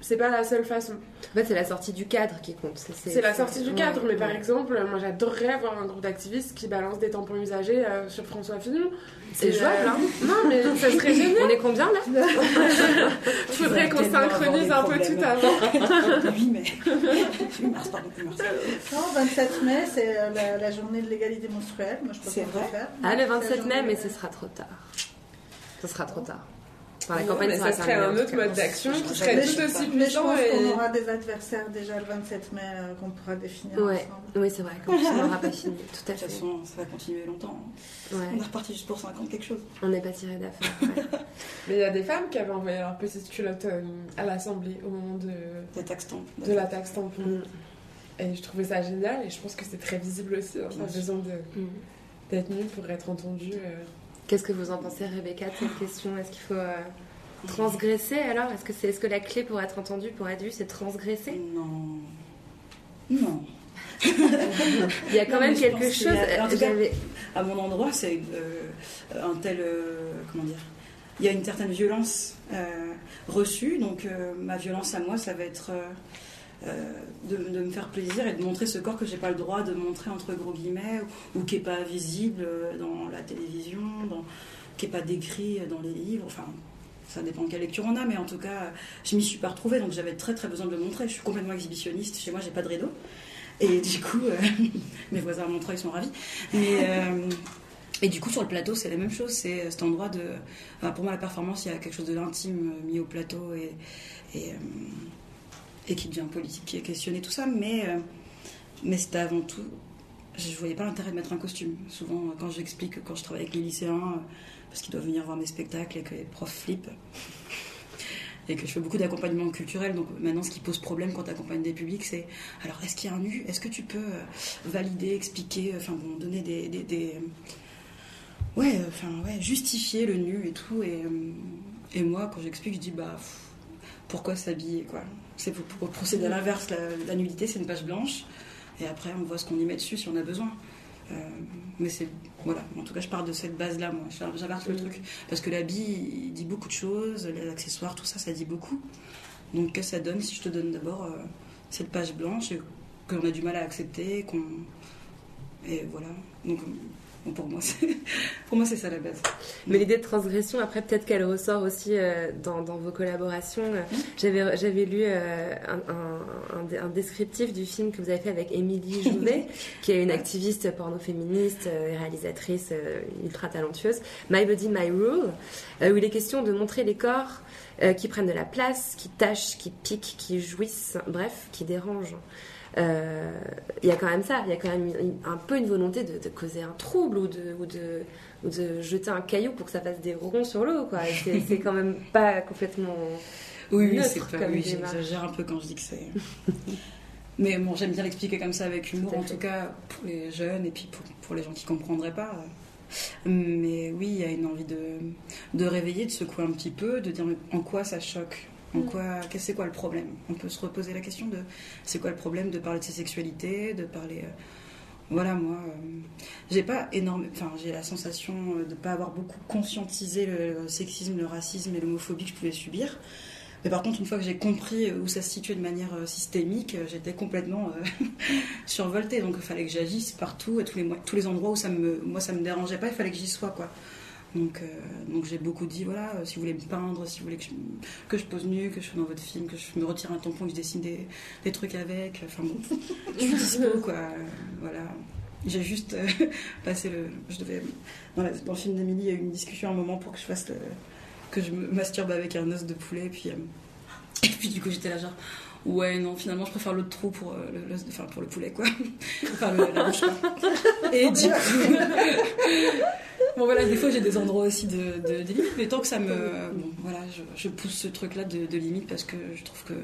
C: c'est pas la seule façon.
A: En fait, c'est la sortie du cadre qui compte.
C: C'est la sortie du cadre,
A: ouais,
C: mais par exemple, moi j'adorerais avoir un groupe d'activistes qui balance des tampons usagés euh, sur François Fillon.
A: C'est jouable,
C: euh,
A: hein
C: Non, mais ça serait génial.
A: On est combien là?
C: Il faudrait qu'on synchronise un peu tout avant.
D: 8 mai. 8 mars, pardon, 8 mars.
G: Non, 27 mai, c'est euh, la, la journée de l'égalité menstruelle. Moi, je pense qu'on peut faire.
A: Ah, le
G: C'est la
A: 27 mai, mais ce sera trop tard. Ce sera trop tard. Enfin, la campagne
C: ça serait un autre mode d'action qui
D: Mais
C: serait
D: je-
C: tout aussi
G: Mais je
C: puissant
G: pense
C: et
G: qu'on aura des adversaires déjà le 27 mai euh, qu'on pourra définir
A: Ouais.
G: ensemble.
A: Oui, c'est vrai, comme ça, on n'aura pas fini. Tout à
D: De toute façon, ça va continuer longtemps.
A: Ouais.
D: On est reparti juste pour 50 quelque chose.
A: On n'est pas tiré d'affaire. ouais.
C: Mais il y a des femmes qui avaient envoyé leur petite culotte euh, à l'Assemblée au moment de, la taxe tampon.
A: Mm.
C: Et je trouvais ça génial et je pense que c'est très visible aussi. hein, besoin de-
A: Mm.
C: d'être nu pour être entendu. euh.
A: Qu'est-ce que vous en pensez, Rebecca, de cette question? Est-ce qu'il faut euh, transgresser alors? Est-ce que, c'est, est-ce que la clé pour être entendu, pour être vu, c'est transgresser?
D: Non. Non.
A: Il y a quand
D: Non,
A: même quelque chose.
D: y a- en tout cas, À mon endroit, c'est euh, un tel. euh, comment dire? Il y a une certaine violence reçue, donc ma violence à moi, ça va être. Euh, euh, de, me faire plaisir et de montrer ce corps que j'ai pas le droit de montrer entre gros guillemets ou, qui est pas visible euh, dans la télévision, qui est pas décrit dans les livres. Enfin, ça dépend de quelle lecture on a, mais en tout cas, je m'y suis pas retrouvée, donc j'avais très très besoin de le montrer. Je suis complètement exhibitionniste. Chez moi, j'ai pas de rideau. Et du coup, euh, mes voisins à Montreuil sont ravis. Mais, euh, et du coup, sur le plateau, c'est la même chose. C'est cet endroit de. pour moi, la performance, il y a quelque chose de l'intime euh, mis au plateau et, et, euh, et qui devient politique, qui est questionné, tout ça. Mais, euh, mais c'était avant tout. Je voyais pas l'intérêt de mettre un costume. Souvent, quand j'explique, quand je travaille avec les lycéens, euh, parce qu'ils doivent venir voir mes spectacles et que les profs flippent. Et que je fais beaucoup d'accompagnement culturel, donc maintenant ce qui pose problème quand tu accompagnes des publics, c'est alors est-ce qu'il y a un nu Est-ce que tu peux euh, valider, expliquer, enfin bon, donner des, ouais, enfin ouais, justifier le nu et tout. Et, moi, quand j'explique, je dis bah pourquoi s'habiller quoi? C'est pour, procéder à l'inverse. La, nudité, c'est une page blanche, et après on voit ce qu'on y met dessus si on a besoin. Euh, mais c'est voilà. En tout cas, je pars de cette base-là, moi. J'inverse le truc parce que l'habit, il dit beaucoup de choses, les accessoires, tout ça, ça dit beaucoup. Donc, qu'est-ce que ça donne si je te donne d'abord euh, cette page blanche qu'on a du mal à accepter, qu'on et voilà. Donc, Pour moi, c'est, ça la base.
A: Mais l'idée de transgression, après, peut-être qu'elle ressort aussi euh, dans, dans vos collaborations. Euh, J'avais, j'avais lu euh, un, descriptif du film que vous avez fait avec Émilie Jouvet, qui est une activiste porno-féministe et réalisatrice euh, ultra talentueuse. My Body, My Rule, où il est question de montrer les corps qui prennent de la place, qui tâchent, qui piquent, qui jouissent, bref, qui dérangent. Euh, Il y a quand même ça, il y a quand même un peu une volonté de, de causer un trouble ou de, ou, de, ou de jeter un caillou pour que ça fasse des ronds sur l'eau. C'est quand même pas complètement.
D: Oui, oui, c'est pas. Oui, j'exagère un peu quand je dis que c'est. Mais bon, j'aime bien l'expliquer comme ça avec humour,
A: Tout
D: en
A: fait.
D: tout cas pour les jeunes et puis pour, pour les gens qui comprendraient pas. Mais oui, il y a une envie de, de réveiller, de secouer un petit peu, de dire en quoi ça choque en
A: Mm.
D: quoi, c'est quoi le problème? On peut se reposer la question de c'est quoi le problème de parler de ses sexualités, de parler. euh, voilà, moi, euh, j'ai pas énorme, enfin, j'ai la sensation euh, de pas avoir beaucoup conscientisé le sexisme, le racisme et l'homophobie que je pouvais subir. Mais par contre, une fois que j'ai compris où ça se situait de manière systémique, j'étais complètement euh, survoltée. Donc, il fallait que j'agisse partout, à tous les, tous les endroits où ça me, moi ça me dérangeait pas, il fallait que j'y sois, quoi. Donc, euh, donc j'ai beaucoup dit voilà, euh, si vous voulez me peindre, si vous voulez que je, que je pose nu, que je sois dans votre film, que je me retire un tampon, que je dessine des, des trucs avec. Enfin bon, je suis dispo, quoi. Euh, Voilà. J'ai juste euh, passé le. Je devais. Dans, le film d'Emilie, il y a eu une discussion à un moment pour que je fasse le. que je me masturbe avec un os de poulet, et puis. euh, et puis du coup, j'étais là, genre. Ouais, non, finalement, je préfère l'autre trou pour, euh, le, pour le poulet, quoi. enfin, le. Et du coup. bon, voilà, des fois, j'ai des endroits aussi de, de, de limite, mais tant que ça me. Bon, voilà, je, je pousse ce truc-là de, de limite parce que je trouve que.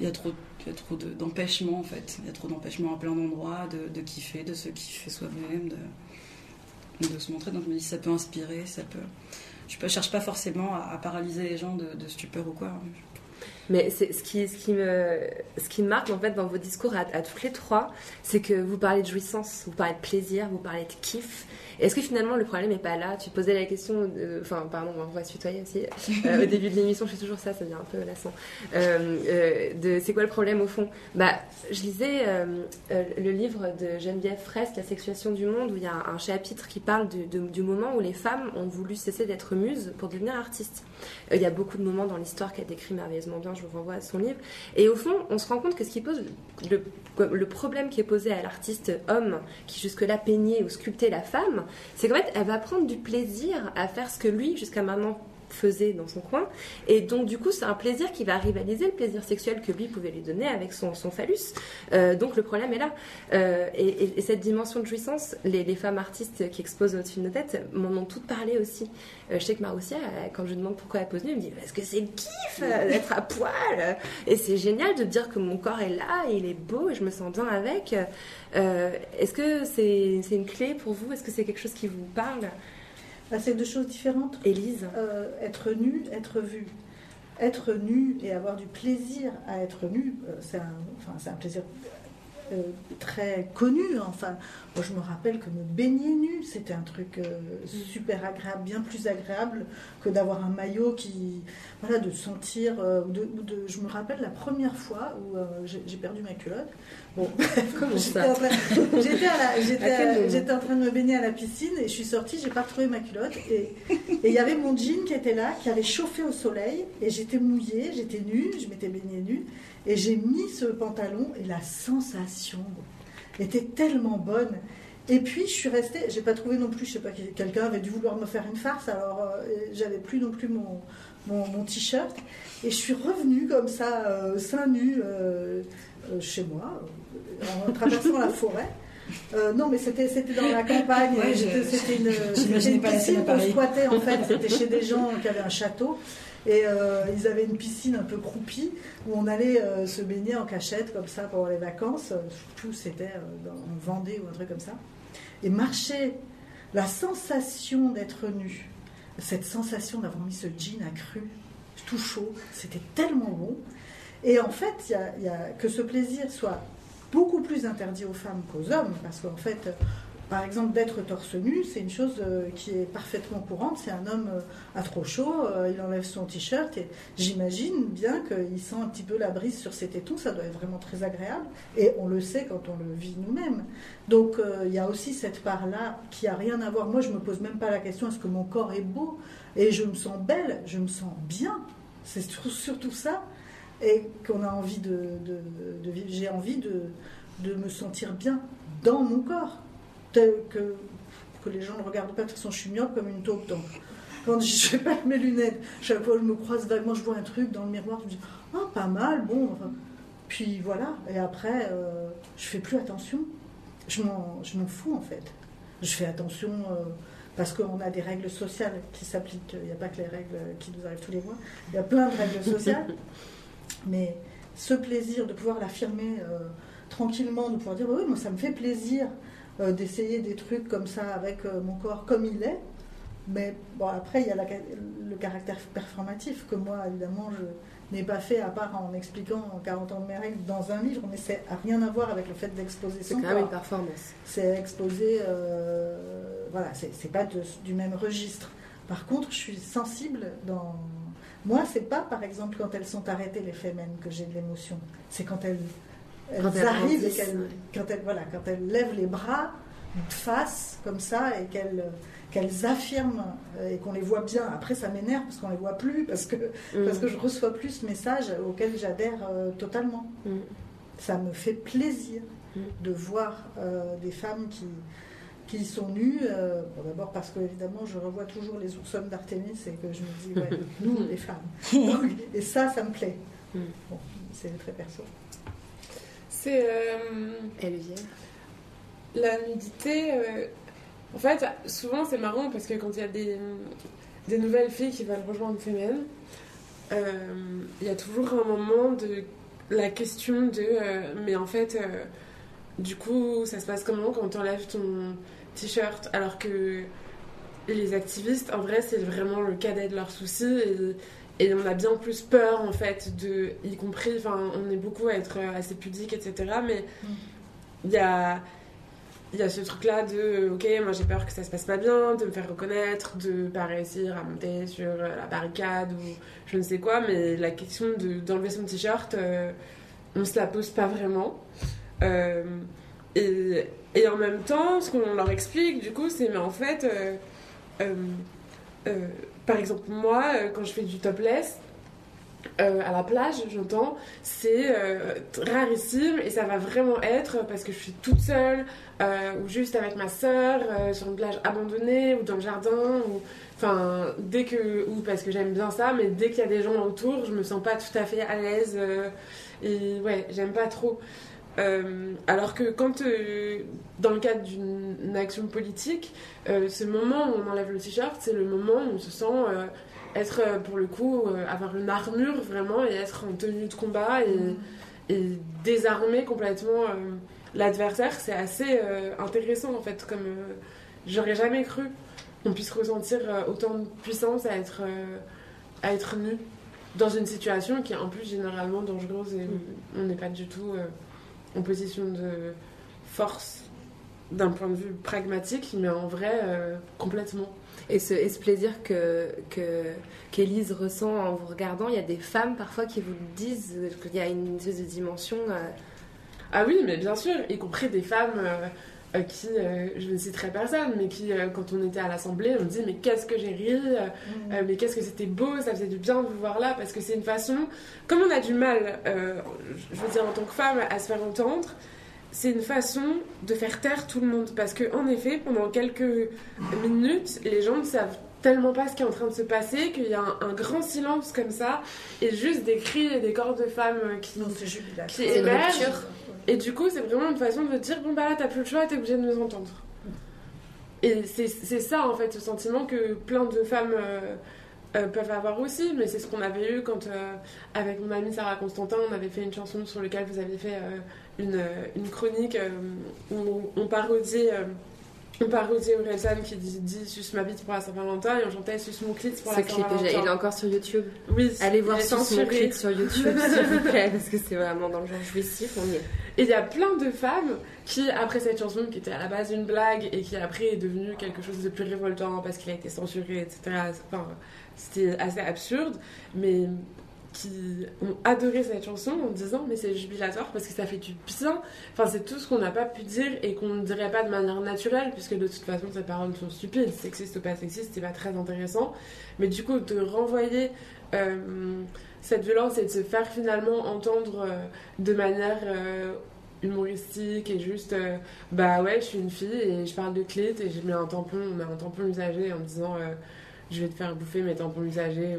D: Il y a trop, il y a trop de- d'empêchements, en fait. Il y a trop d'empêchements à plein d'endroits, de, de kiffer, de se kiffer soi-même, de, de se montrer. Donc, je me dis, ça peut inspirer, ça peut. Je ne cherche pas forcément à, paralyser les gens de, de stupeur ou quoi.
A: Mais ce qui, ce, qui me, ce qui marque en fait dans vos discours à, à toutes les trois, c'est que vous parlez de jouissance, vous parlez de plaisir, vous parlez de kiff. Est-ce que finalement le problème n'est pas là? Tu posais la question, enfin pardon, on va se tutoyer aussi. Euh, au début de l'émission, je fais toujours ça, ça devient un peu lassant. Euh, euh, de c'est quoi le problème au fond? Bah, je lisais le livre de Geneviève Fraisse, La sexuation du monde, où il y a un, chapitre qui parle du moment où les femmes ont voulu cesser d'être muses pour devenir artistes. Euh, Il y a beaucoup de moments dans l'histoire qu'elle décrit merveilleusement bien, je vous renvoie à son livre. Et au fond, on se rend compte que ce qui pose le, le problème qui est posé à l'artiste homme qui jusque-là peignait ou sculptait la femme, c'est qu'en fait, elle va prendre du plaisir à faire ce que lui, jusqu'à maintenant, faisait dans son coin. Et donc, du coup, c'est un plaisir qui va rivaliser le plaisir sexuel que lui pouvait lui donner avec son, son phallus. Euh, donc, le problème est là. Euh, et, et- et cette dimension de jouissance, les, les femmes artistes qui exposent au-dessus de nos têtes m'en ont toutes parlé aussi. Euh, je sais que Maroussia, quand je lui demande pourquoi elle pose nue, elle me dit Parce que c'est le kiff euh, d'être à poil. Et c'est génial de dire que mon corps est là, et il est beau, et je me sens bien avec. Est-ce que c'est c'est une clé pour vous? Est-ce que c'est quelque chose qui vous parle?
G: Bah, c'est deux choses différentes.
A: Élise
G: Euh, être nu, être vu. Être nu et avoir du plaisir à être nu, euh, c'est un, enfin, c'est un plaisir euh, très connu. Enfin, moi, je me rappelle que me baigner nu, c'était un truc euh, super agréable, bien plus agréable que d'avoir un maillot qui, voilà, de sentir. euh, de, de- je me rappelle la première fois où j'ai perdu ma culotte. Bon,
A: Comment
G: j'étais
A: ça
G: en train- j'étais en train de me baigner à la piscine et je suis sortie, j'ai pas retrouvé ma culotte et il y avait mon jean qui était là, qui avait chauffé au soleil, et j'étais mouillée, j'étais nue, je m'étais baignée nue, et j'ai mis ce pantalon, et la sensation était tellement bonne. Et puis je suis restée, j'ai pas trouvé non plus, je sais pas, quelqu'un avait dû vouloir me faire une farce, alors euh, j'avais plus non plus mon, mon, mon t-shirt, et je suis revenue comme ça, euh, seins nus, euh, chez moi, euh, en traversant la forêt. Euh, non, mais c'était c'était dans la campagne.
D: Ouais,
G: C'était une, une
D: pas
G: piscine qu'on squattait en fait. C'était chez des gens qui avaient un château. Et euh, ils avaient une piscine un peu croupie où on allait euh, se baigner en cachette comme ça pendant les vacances. Euh, Surtout c'était euh, en Vendée ou un truc comme ça. Et marcher, la sensation d'être nu, cette sensation d'avoir mis ce jean à cru, tout chaud, c'était tellement bon. Et en fait, que ce plaisir soit beaucoup plus interdit aux femmes qu'aux hommes, parce qu'en fait, par exemple, d'être torse nu, c'est une chose euh, qui est parfaitement courante. Si un homme euh, a trop chaud, euh, il enlève son t-shirt et j'imagine bien qu'il sent un petit peu la brise sur ses tétons. Ça doit être vraiment très agréable. Et on le sait quand on le vit nous-mêmes. Donc il y a aussi cette part-là qui a rien à voir. Moi, je me pose même pas la question est-ce que mon corps est beau? Et je me sens belle, je me sens bien. C'est sur- surtout ça et qu'on a envie de, vivre. J'ai envie de, de me sentir bien dans mon corps, tel que, que les gens ne regardent pas. De toute façon, je suis myope comme une taupe. Donc, quand je pas mes lunettes, chaque fois que je me croise vaguement, je vois un truc dans le miroir, je me dis oh pas mal, bon. Puis voilà. Et après, euh, je fais plus attention. Je m'en, je m'en fous en fait. Je fais attention. euh, parce qu'on a des règles sociales qui s'appliquent. Il n'y a pas que les règles qui nous arrivent tous les mois. Il y a plein de règles sociales. Mais ce plaisir de pouvoir l'affirmer euh, tranquillement, de pouvoir dire oui, moi ça me fait plaisir euh, d'essayer des trucs comme ça avec euh, mon corps comme il est. Mais bon, après, il y a la- le caractère performatif que moi, évidemment, je n'ai pas fait à part en expliquant en 40 ans de mes règles dans un livre, mais c'est à rien à voir avec le fait d'exposer
A: C'est
G: son
A: quand même une
G: corps.
A: performance.
G: C'est exposer, voilà, c'est c'est pas de- du même registre. Par contre, je suis sensible dans. Moi, c'est pas par exemple quand elles sont arrêtées les femmes que j'ai de l'émotion. C'est quand elles, elles
A: Quand elles
G: arrivent et qu'elles, quand elles, voilà, quand elles lèvent les bras face comme ça et qu'elles qu'elles affirment euh, et qu'on les voit bien. Après, ça m'énerve parce qu'on les voit plus, parce que
A: Mm.
G: parce que je reçois plus ce message auquel j'adhère euh, totalement.
A: Mm.
G: Ça me fait plaisir
A: Mm.
G: de voir euh, des femmes qui, qui sont nues. euh, bon, D'abord parce que, évidemment, je revois toujours les oursons d'Artémis et que je me dis, ouais, nous, les femmes. Donc, et ça, ça me plaît.
A: Mm.
G: Bon, c'est très perso.
C: C'est euh, la nudité. euh, en fait, souvent c'est marrant parce que quand il y a des, des nouvelles filles qui veulent rejoindre Femen, euh, il y a toujours un moment de la question de euh, mais en fait, euh, du coup, ça se passe comment quand tu enlèves ton t-shirt alors que les activistes, en vrai, c'est vraiment le cadet de leurs soucis et, et on a bien plus peur en fait de, y compris, enfin, on est beaucoup à être assez pudique, etc. Mais il y a il y a ce truc là de ok moi j'ai peur que ça se passe pas bien de me faire reconnaître de pas réussir à monter sur euh, la barricade ou je ne sais quoi mais la question de d'enlever son t-shirt euh, on se la pose pas vraiment Euh, et, en même temps ce qu'on leur explique du coup c'est mais en fait euh, euh, euh, par exemple moi quand je fais du topless à la plage, j'entends, c'est rarissime et ça va vraiment être parce que je suis toute seule ou juste avec ma euh, sur une plage abandonnée ou dans le jardin ou enfin dès que ou parce que j'aime bien ça mais dès qu'il y a des gens autour je me sens pas tout à fait à l'aise et ouais j'aime pas trop Euh, alors que quand euh, dans le cadre d'une action politique euh, ce moment où on enlève le t-shirt c'est le moment où on se sent être pour le coup avoir une armure vraiment et être en tenue de combat et, et désarmer complètement l'adversaire. C'est assez intéressant en fait comme j'aurais jamais cru qu'on puisse ressentir autant de puissance à être à être nu dans une situation qui est en plus généralement dangereuse et on n'est pas du tout en position de force d'un point de vue pragmatique mais en vrai euh, complètement
A: Et ce, et ce plaisir que ressent en vous regardant, il y a des femmes parfois qui vous disent qu'il y a une espèce de dimension. euh,
C: Ah oui, mais bien sûr, y compris des femmes euh, qui, euh, je ne citerai personne, mais qui, euh, quand on était à l'Assemblée, on me dit mais qu'est-ce que j'ai ri, euh, mais qu'est-ce que c'était beau, ça faisait du bien de vous voir là, parce que c'est une façon, comme on a du mal, euh, je veux dire en tant que femme, à se faire entendre, c'est une façon de faire taire tout le monde, parce que en effet, pendant quelques minutes, les gens ne savent tellement pas ce qui est en train de se passer qu'il y a un, un grand silence comme ça et juste des cris et des corps de femmes qui,
G: Non,
C: qui émergent. Et du coup, c'est vraiment une façon de dire bon, bah là, t'as plus le choix, t'es obligé de nous entendre. Et c'est ça, en fait, ce sentiment que plein de femmes euh, euh, peuvent avoir aussi. Mais c'est ce qu'on avait eu quand, euh, avec mon amie Sarah Constantin, on avait fait une chanson sur laquelle vous aviez fait une, une chronique où on parodiait On parodie Orelsan qui dit, dit Suce ma bite pour la Saint-Valentin et on chantait Suce mon clit pour
A: Ce
C: la
A: clip,
C: Saint-Valentin.
A: il est encore sur YouTube.
C: Oui,
A: Allez voir sur mon clip sur YouTube, s'il vous plaît, parce que c'est vraiment dans le genre jouissif, on y est.
C: Et il y a plein de femmes qui, après cette chanson qui était à la base une blague et qui après est devenue quelque chose de plus révoltant parce qu'il a été censuré, etc. Enfin, c'était assez absurde, mais qui ont adoré cette chanson en disant mais c'est jubilatoire parce que ça fait du bien. Enfin, c'est tout ce qu'on n'a pas pu dire et qu'on ne dirait pas de manière naturelle puisque de toute façon ces paroles sont stupides, sexistes ou pas sexistes, c'est pas très intéressant. Mais du coup, de renvoyer euh, cette violence et de se faire finalement entendre euh, de manière euh, humoristique et juste bah ouais je suis une fille et je parle de clit et j'ai mis un tampon on met un tampon usagé en me disant je vais te faire bouffer mes tampons usagés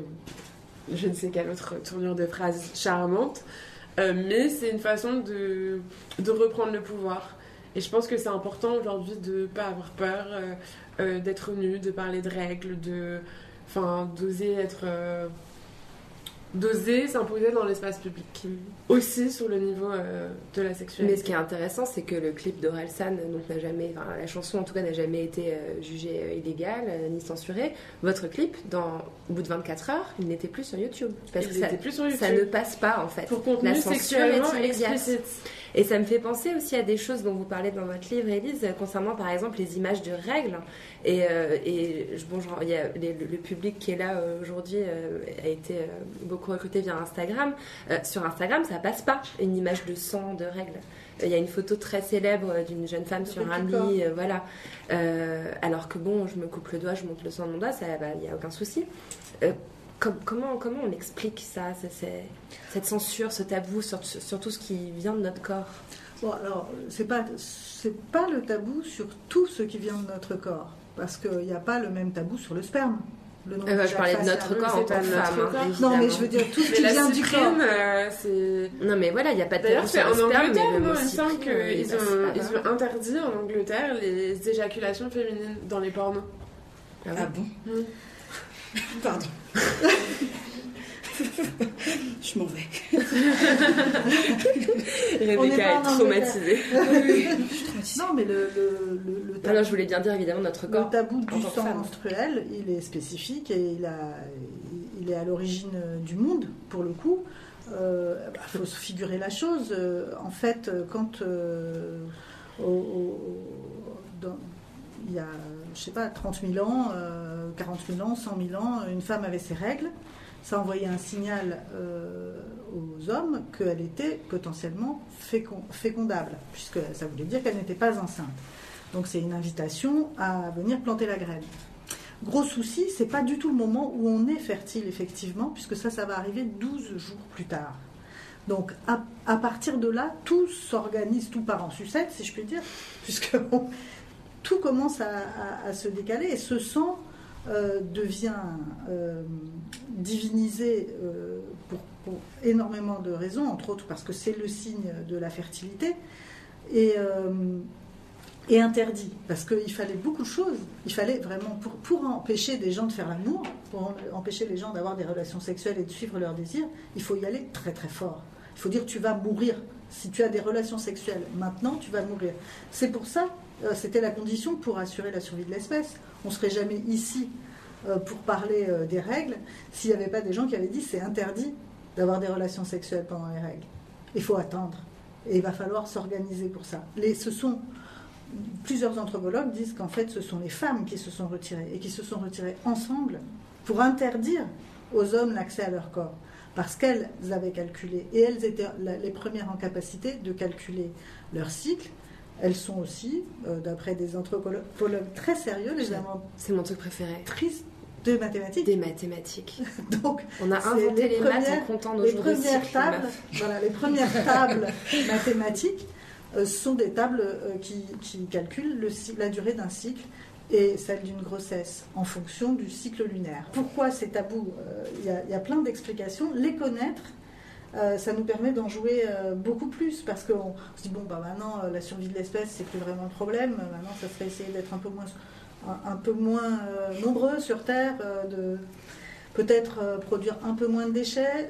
C: je ne sais quelle autre tournure de phrase charmante Euh, mais c'est une façon de, de reprendre le pouvoir. Et je pense que c'est important aujourd'hui de pas avoir peur euh, euh, d'être nu de parler de règles de d'oser être d'oser s'imposer dans l'espace public aussi sur le niveau euh, de la sexualité
A: Mais ce qui est intéressant, c'est que le clip d'Orelsan donc n'a jamais, enfin, la chanson en tout cas n'a jamais été euh, jugée euh, illégale euh, ni censurée. Votre clip, dans, au bout de 24 heures, il n'était plus sur YouTube parce
C: Il
A: que ça,
C: plus sur YouTube.
A: ça ne passe pas en fait.
C: pour contenu
A: La censure
C: sexuellement explicite.
A: Et ça me fait penser aussi à des choses dont vous parlez dans votre livre, Élise, concernant par exemple les images de règles. Et, euh, et bon, genre, il y a les- le, public qui est là euh, aujourd'hui euh, a été euh, beaucoup recruté via Instagram. Sur Instagram, ça passe pas une image de sang, de règles. Il y a une photo très célèbre d'une jeune femme sur un lit, voilà. Alors que bon, je me coupe le doigt, je monte le sang de mon doigt, bah, il n'y a aucun souci. Com- comment, comment on explique ça, cette censure, ce tabou sur, sur tout ce qui vient de notre corps?
G: Bon, alors, c'est pas, c'est pas le tabou sur tout ce qui vient de notre corps. Parce qu'il n'y a pas le même tabou sur le sperme. Le
A: Euh, bah,
G: de
A: je parlais de notre corps
C: c'est
A: en tant
C: pas
A: que femme, hein.
G: Non, mais je veux dire tout ce qui vient du corps.
C: euh, c'est.
A: Non, mais voilà, il n'y a pas de
C: D'ailleurs,
A: tabou
C: c'est
A: sur
C: en
A: le sperme,
C: Angleterre,
A: mais
C: non Il me semble qu'ils
A: bah,
C: ont, ont interdit en Angleterre les éjaculations féminines dans les pornos.
A: Ah
D: Ah
A: bon?
D: Bon
C: Mm.
D: Pardon. Je m'en vais.
A: Rebecca est traumatisée.
D: Je suis traumatisée.
G: Non, mais le, le, le, le
A: Non,
G: tabou,
A: non, je voulais bien dire évidemment notre
G: le
A: corps.
G: tabou
A: en
G: du sang
A: femme.
G: menstruel, il est spécifique et il, a, il est à l'origine du monde, pour le coup. Il faut se figurer la chose. Euh, en fait, euh, quand euh, au- au- dans- il y a, je sais pas, 30 000 ans, euh, 40 000 ans, 100 000 ans, une femme avait ses règles. Ça envoyait un signal euh, aux hommes qu'elle était potentiellement fécond- fécondable, puisque ça voulait dire qu'elle n'était pas enceinte. Donc c'est une invitation à venir planter la graine. Gros souci, c'est pas du tout le moment où on est fertile, effectivement, puisque ça, ça va arriver 12 jours plus tard. Donc, à, à partir de là, tout s'organise, tout part en sucette, si je puis dire, puisque on- tout commence à, se décaler et ce sang euh, devient euh, divinisé euh, pour, énormément de raisons, entre autres parce que c'est le signe de la fertilité. Et. et interdit, parce qu'il fallait beaucoup de choses. Il fallait vraiment, pour, pour empêcher des gens de faire l'amour, pour empêcher les gens d'avoir des relations sexuelles et de suivre leurs désirs, il faut y aller très très fort. Il faut dire tu vas mourir. Si tu as des relations sexuelles maintenant, tu vas mourir. C'est pour ça, c'était la condition pour assurer la survie de l'espèce. On ne serait jamais ici euh, pour parler euh, des règles s'il n'y avait pas des gens qui avaient dit c'est interdit d'avoir des relations sexuelles pendant les règles. Il faut attendre. Et il va falloir s'organiser pour ça. Ce sont plusieurs anthropologues disent qu'en fait, ce sont les femmes qui se sont retirées et qui se sont retirées ensemble pour interdire aux hommes l'accès à leur corps. Parce qu'elles avaient calculé, et elles étaient les premières en capacité de calculer leur cycle. Elles sont aussi, euh, d'après des anthropologues très sérieux, les
A: C'est mon truc préféré.
G: inventrices de mathématiques.
A: Des mathématiques.
G: Donc,
A: On a inventé
G: les
A: les, maths en
G: premières-
A: comptant nos
G: les
A: jours
G: premières
A: cycle,
G: tables, voilà, les premières tables mathématiques euh, sont des tables euh, qui, qui calculent le la durée d'un cycle et celle d'une grossesse en fonction du cycle lunaire. Pourquoi c'est tabou? Euh, y il y, a plein d'explications. Les connaître, euh, ça nous permet d'en jouer euh, beaucoup plus parce qu'on se dit bon bah maintenant euh, la survie de l'espèce c'est plus vraiment le problème. Maintenant ça serait essayer d'être un peu moins un, un peu moins nombreux sur Terre, de peut-être produire un peu moins de déchets.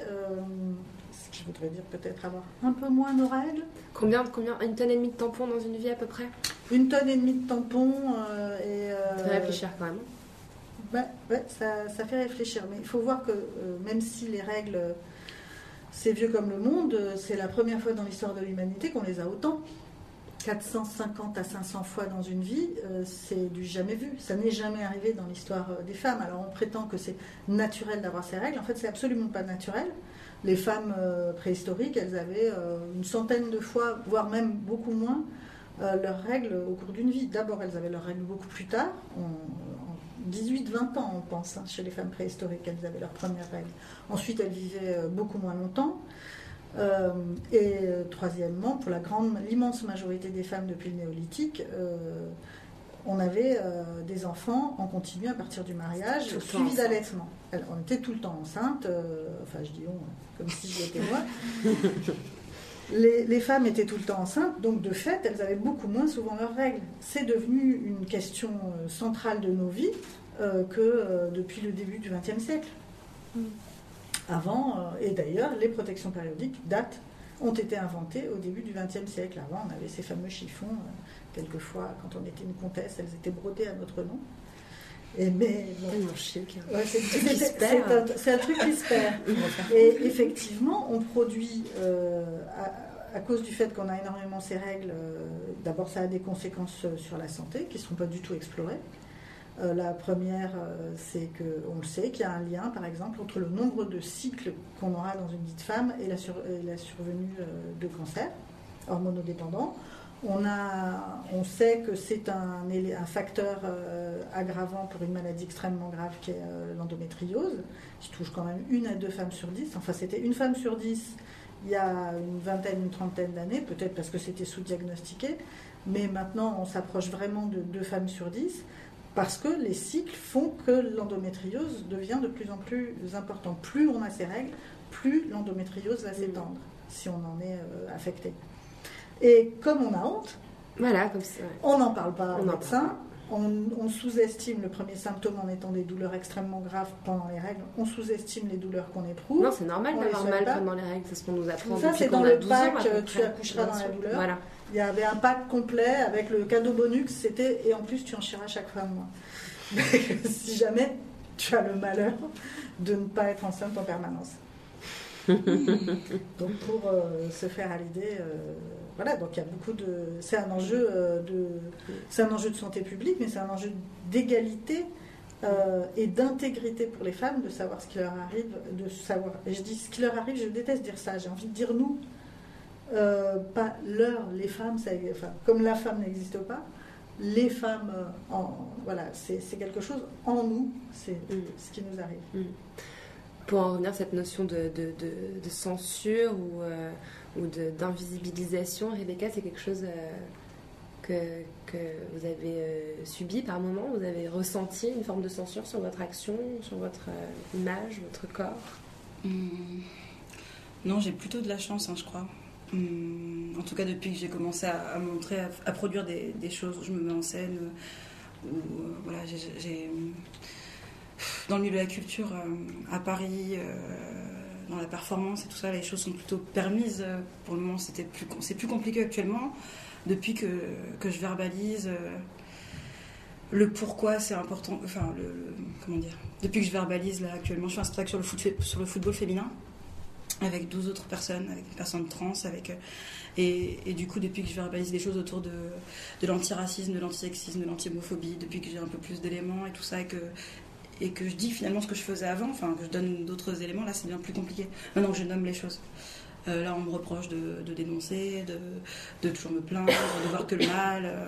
G: ce qui voudrait dire peut-être avoir un peu moins nos règles.
A: Combien, combien Une tonne et demie de tampons dans une vie à peu près?
G: Une tonne et demie de tampons. euh, et, euh,
A: Ça fait réfléchir quand même.
G: bah, ouais, ça, ça fait réfléchir. Mais il faut voir que euh, même si les règles, c'est vieux comme le monde, euh, c'est la première fois dans l'histoire de l'humanité qu'on les a autant. 450 à 500 fois dans une vie, euh, c'est du jamais vu. Ça n'est jamais arrivé dans l'histoire euh, des femmes. Alors on prétend que c'est naturel d'avoir ces règles. En fait, c'est absolument pas naturel. Les femmes préhistoriques, elles avaient une centaine de fois, voire même beaucoup moins, leurs règles au cours d'une vie. D'abord, elles avaient leurs règles beaucoup plus tard, 18-20 ans, on pense, hein, chez les femmes préhistoriques, elles avaient leurs premières règles. Ensuite, elles vivaient euh, beaucoup moins longtemps. Euh, et euh, troisièmement, pour la grande, l'immense majorité des femmes depuis le néolithique, euh, on avait euh, des enfants en continu à partir du mariage,
A: Tout le temps
G: suivi
A: enceinte.
G: d'allaitement. Elles- On était tout le temps enceinte, enfin je dis on, comme si j'y étais moi. Les, les femmes étaient tout le temps enceintes, donc de fait, elles avaient beaucoup moins souvent leurs règles. C'est devenu une question euh, centrale de nos vies euh, que euh, depuis le début du XXe siècle. Avant, euh, et d'ailleurs, les protections périodiques datent, ont été inventées au début du XXe siècle. Avant, on avait ces fameux chiffons. quelquefois, quand on était une comtesse, elles étaient brodées à notre nom. Et mais bon. Ouais, c'est un, truc qui se perd. Et effectivement, on produit, euh, à, à cause du fait qu'on a énormément ces règles, euh, d'abord ça a des conséquences euh, sur la santé qui ne sont pas du tout explorées. Euh, la première, c'est qu'on le sait, qu'il y a un lien, par exemple, entre le nombre de cycles qu'on aura dans une de femme et la, sur- et la survenue de cancer hormonodépendant. On, a, on sait que c'est un, facteur euh, aggravant pour une maladie extrêmement grave qui est euh, l'endométriose, qui touche quand même une à deux femmes sur dix. Enfin, c'était une femme sur dix il y a une vingtaine, une trentaine d'années, peut-être parce que c'était sous-diagnostiqué, mais maintenant on s'approche vraiment de deux femmes sur dix, parce que les cycles font que l'endométriose devient de plus en plus important. Plus on a ces règles, plus l'endométriose va s'étendre, si on en est euh, affecté. Et comme on a honte,
A: Voilà, comme ça. ouais.
G: on n'en parle pas
A: On
G: au médecin. On, on sous-estime le premier symptôme en étant des douleurs extrêmement graves pendant les règles. On sous-estime les douleurs qu'on éprouve.
A: Non, c'est normal d'avoir mal
G: pas.
A: pendant les règles, c'est ce qu'on nous apprend
G: Ça, c'est dans
A: a
G: le
A: 12
G: pack,
A: ans,
G: euh, tu accoucheras dans la douleur.
A: Voilà.
G: Il y avait un pack complet avec le cadeau bonus, c'était et en plus tu en chieras chaque fois moins. si jamais tu as le malheur de ne pas être enceinte en permanence. donc pour euh, se faire à l'idée, euh, voilà, donc il y a beaucoup de, c'est un enjeu euh, de, c'est un enjeu de santé publique, mais c'est un enjeu d'égalité euh, et d'intégrité pour les femmes de savoir ce qui leur arrive, de savoir. Et je dis ce qui leur arrive, je déteste dire ça. J'ai envie de dire nous, euh, pas leur, les femmes, comme la femme n'existe pas, les femmes, voilà, c'est quelque chose en nous, c'est
A: Mm.
G: ce qui nous arrive.
A: Pour en revenir à cette notion de, de, censure ou, ou d'invisibilisation, Rebecca, c'est quelque chose euh, que, que vous avez euh, subi par moment? Vous avez ressenti une forme de censure sur votre action, sur votre euh, image, votre corps?
D: Hum, Non, j'ai plutôt de la chance, hein, je crois. Hum, en tout cas, depuis que j'ai commencé à, montrer, à, produire des, choses où je me mets en scène, où, voilà, j'ai, j'ai- dans le milieu de la culture, à Paris, dans la performance et tout ça, les choses sont plutôt permises. Euh, Pour le moment, c'était plus, c'est plus compliqué actuellement. Depuis que, que je verbalise euh, le pourquoi c'est important, enfin, comment dire, depuis que je verbalise là actuellement, je fais un spectacle sur le, foot, sur le football féminin avec 12 autres personnes, avec des personnes trans, avec euh, et, et du coup depuis que je verbalise des choses autour de, de l'antiracisme, de l'antisexisme, de l'anti-homophobie, depuis que j'ai un peu plus d'éléments et tout ça et que et que je dis finalement ce que je faisais avant, enfin que je donne d'autres éléments, là c'est bien plus compliqué. Maintenant que je nomme les choses. Euh, là on me reproche de, de dénoncer, de, de toujours me plaindre, de voir que le mal. euh.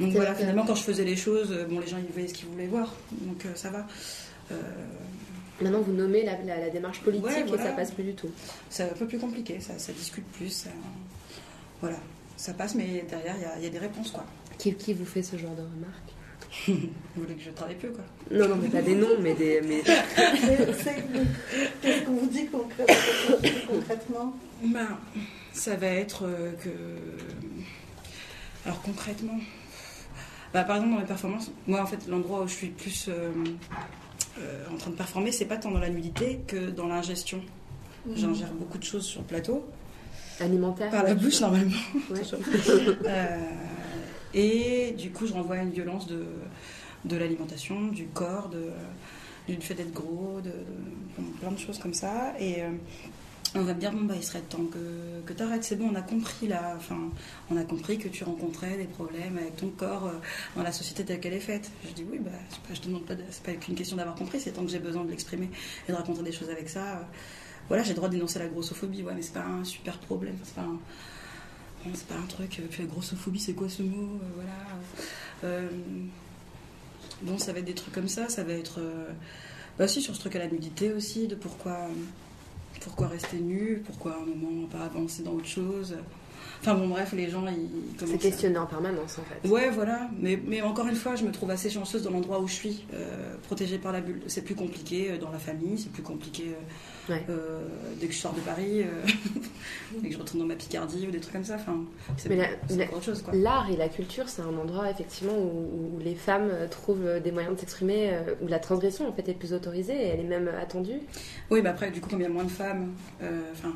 D: Donc voilà, finalement quand je faisais les choses, euh, bon les gens ils voyaient ce qu'ils voulaient voir, donc euh, ça va.
A: Maintenant, vous nommez la, la- la démarche politique
D: Ouais, voilà.
A: et ça passe plus du tout.
D: c'est un peu plus compliqué, ça, ça discute plus. ça- voilà, ça passe, mais derrière, il y a- il y, a des réponses, quoi.
A: Qui, qui vous fait ce genre de remarques?
D: Vous voulez que je travaille plus, quoi.
A: Non, non, mais pas des noms, mais des. Mais...
G: Qu'est-ce qu'on vous dit concrètement, concrètement?
D: Ben, ça va être euh, que... Alors, concrètement... Bah, par exemple, dans mes performances, moi, en fait, l'endroit où je suis plus euh, euh, en train de performer, c'est pas tant dans la nudité que dans l'ingestion. J'ingère beaucoup de choses sur le plateau.
A: Alimentaire
D: Par la bouche, normalement.
A: Ouais.
D: Euh, Et du coup, je renvoie à une violence de, de l'alimentation, du corps, du fait d'être gros, de, plein de choses comme ça. Et euh, on va me dire, bon, bah, il serait temps que, que tu arrêtes. C'est bon, on a compris là. Enfin, on a compris que tu rencontrais des problèmes avec ton corps euh, dans la société telle qu'elle est faite. Je dis, oui, bah, je te demande pas, de- c'est pas qu'une question d'avoir compris, c'est tant que j'ai besoin de l'exprimer et de raconter des choses avec ça. voilà, j'ai le droit dénoncer la grossophobie, ouais, mais c'est pas un super problème. C'est pas un truc. euh, Puis la grossophobie, c'est quoi ce mot Euh, Voilà. Euh, bon, ça va être des trucs comme ça. Ça va être. euh, bah, aussi sur ce truc à la nudité aussi, de pourquoi, pourquoi rester nu, pourquoi à un moment pas avancer dans autre chose. Enfin bon, bref, les gens, ils
A: C'est
D: commencent à-
A: questionné en permanence en fait.
D: Ouais, voilà. Mais, mais encore une fois, je me trouve assez chanceuse dans l'endroit où je suis, euh, protégée par la bulle. C'est plus compliqué euh, dans la famille, c'est plus compliqué euh,
A: Ouais.
D: euh, dès que je sors de Paris, dès que je retourne dans ma Picardie ou des trucs comme ça. Enfin, c'est c'est autre chose, quoi.
A: L'art et la culture, c'est un endroit effectivement où, où les femmes trouvent des moyens de s'exprimer, où la transgression en fait est plus autorisée et elle est même attendue.
D: Oui, mais après, du coup, comme il y a moins de femmes, enfin,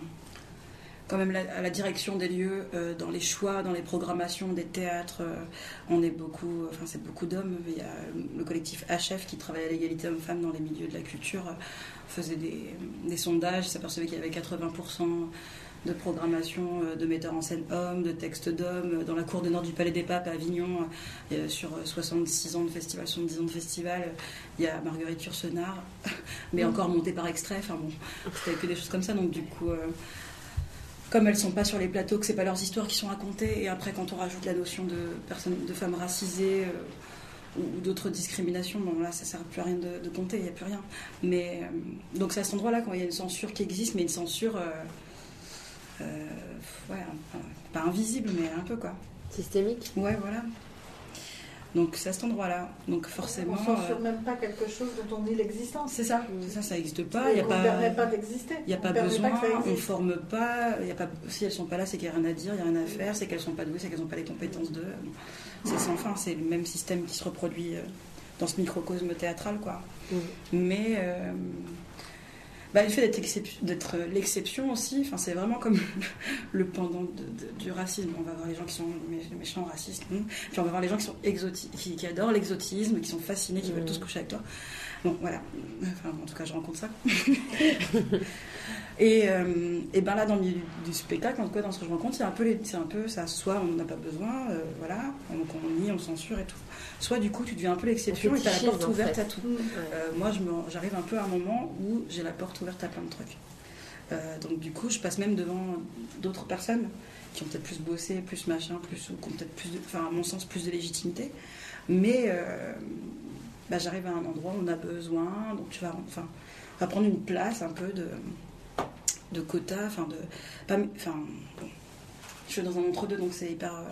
D: quand même la- à la direction des lieux, euh, dans les choix, dans les programmations des théâtres, euh, on est beaucoup, enfin, c'est beaucoup d'hommes. Il y a le collectif HF qui travaille à l'égalité homme-femme dans les milieux de la culture, euh, faisait des, des sondages, s'apercevait qu'il y avait 80% de programmation euh, de metteurs en scène hommes, de textes d'hommes. Dans la cour de nord du Palais des Papes à Avignon, euh, sur euh, 66 ans de festival, 70 ans de festival, il y a Marguerite Yourcenar, mais encore montée par extrait. Enfin bon, c'était que des choses comme ça. Donc du coup, euh, comme elles sont pas sur les plateaux, que c'est pas leurs histoires qui sont racontées, et après quand on rajoute la notion de personnes, de femmes racisées euh, ou, ou d'autres discriminations, bon là ça sert plus à rien de, de compter, il n'y a plus rien. Mais euh, donc c'est à cet endroit-là quand il y a une censure qui existe, mais une censure, euh, ouais, pas invisible, mais un peu quoi.
A: Systémique.
D: Ouais, voilà. Donc c'est à cet endroit-là. Donc forcément.
G: On censure
D: euh,
G: même pas quelque chose dont on nie l'existence.
D: c'est ça, c'est ça, ça n'existe pas. Il n'y a
G: on
D: pas.
G: ne permet pas d'exister.
D: Il n'y a pas besoin,
G: ça
D: on ne forme pas, il y a pas, si elles sont pas là, c'est qu'il n'y a rien à dire, il n'y a rien à faire, c'est qu'elles sont pas douées, c'est qu'elles n'ont pas les compétences de. C'est sans fin, c'est le même système qui se reproduit euh, dans ce microcosme théâtral, quoi. Mais euh, bah, le fait d'être d'être l'exception aussi, enfin, c'est vraiment comme le pendant de- de- du racisme. On va voir les gens qui sont mé- méchants, racistes, puis on va voir les gens qui sont exoti- qui, qui adorent l'exotisme, qui sont fascinés, qui veulent
A: Mm.
D: tous coucher avec toi. Bon, voilà. Enfin, en tout cas, je rencontre ça. et, euh, et ben là, dans le milieu du, spectacle, en tout cas, dans ce que je rencontre, c'est un peu, c'est un peu ça. Soit on n'en a pas besoin, euh, voilà, donc on nie, on censure et tout. Soit du coup, tu deviens un peu l'exception
A: On
D: et tu as la porte ouverte
A: fait.
D: à tout.
G: Mm.
D: Euh, moi, je me- j'arrive un peu à un moment où j'ai la porte ouverte à plein de trucs. Donc, du coup, je passe même devant d'autres personnes qui ont peut-être plus bossé, plus machin, plus, ou qui ont peut-être plus, de- enfin, à mon sens, plus de légitimité. Mais bah, j'arrive à un endroit où on a besoin, donc tu vas, enfin, prendre une place un peu de, de quota, enfin, de, pas, enfin, je suis dans un entre-deux, donc c'est hyper. euh,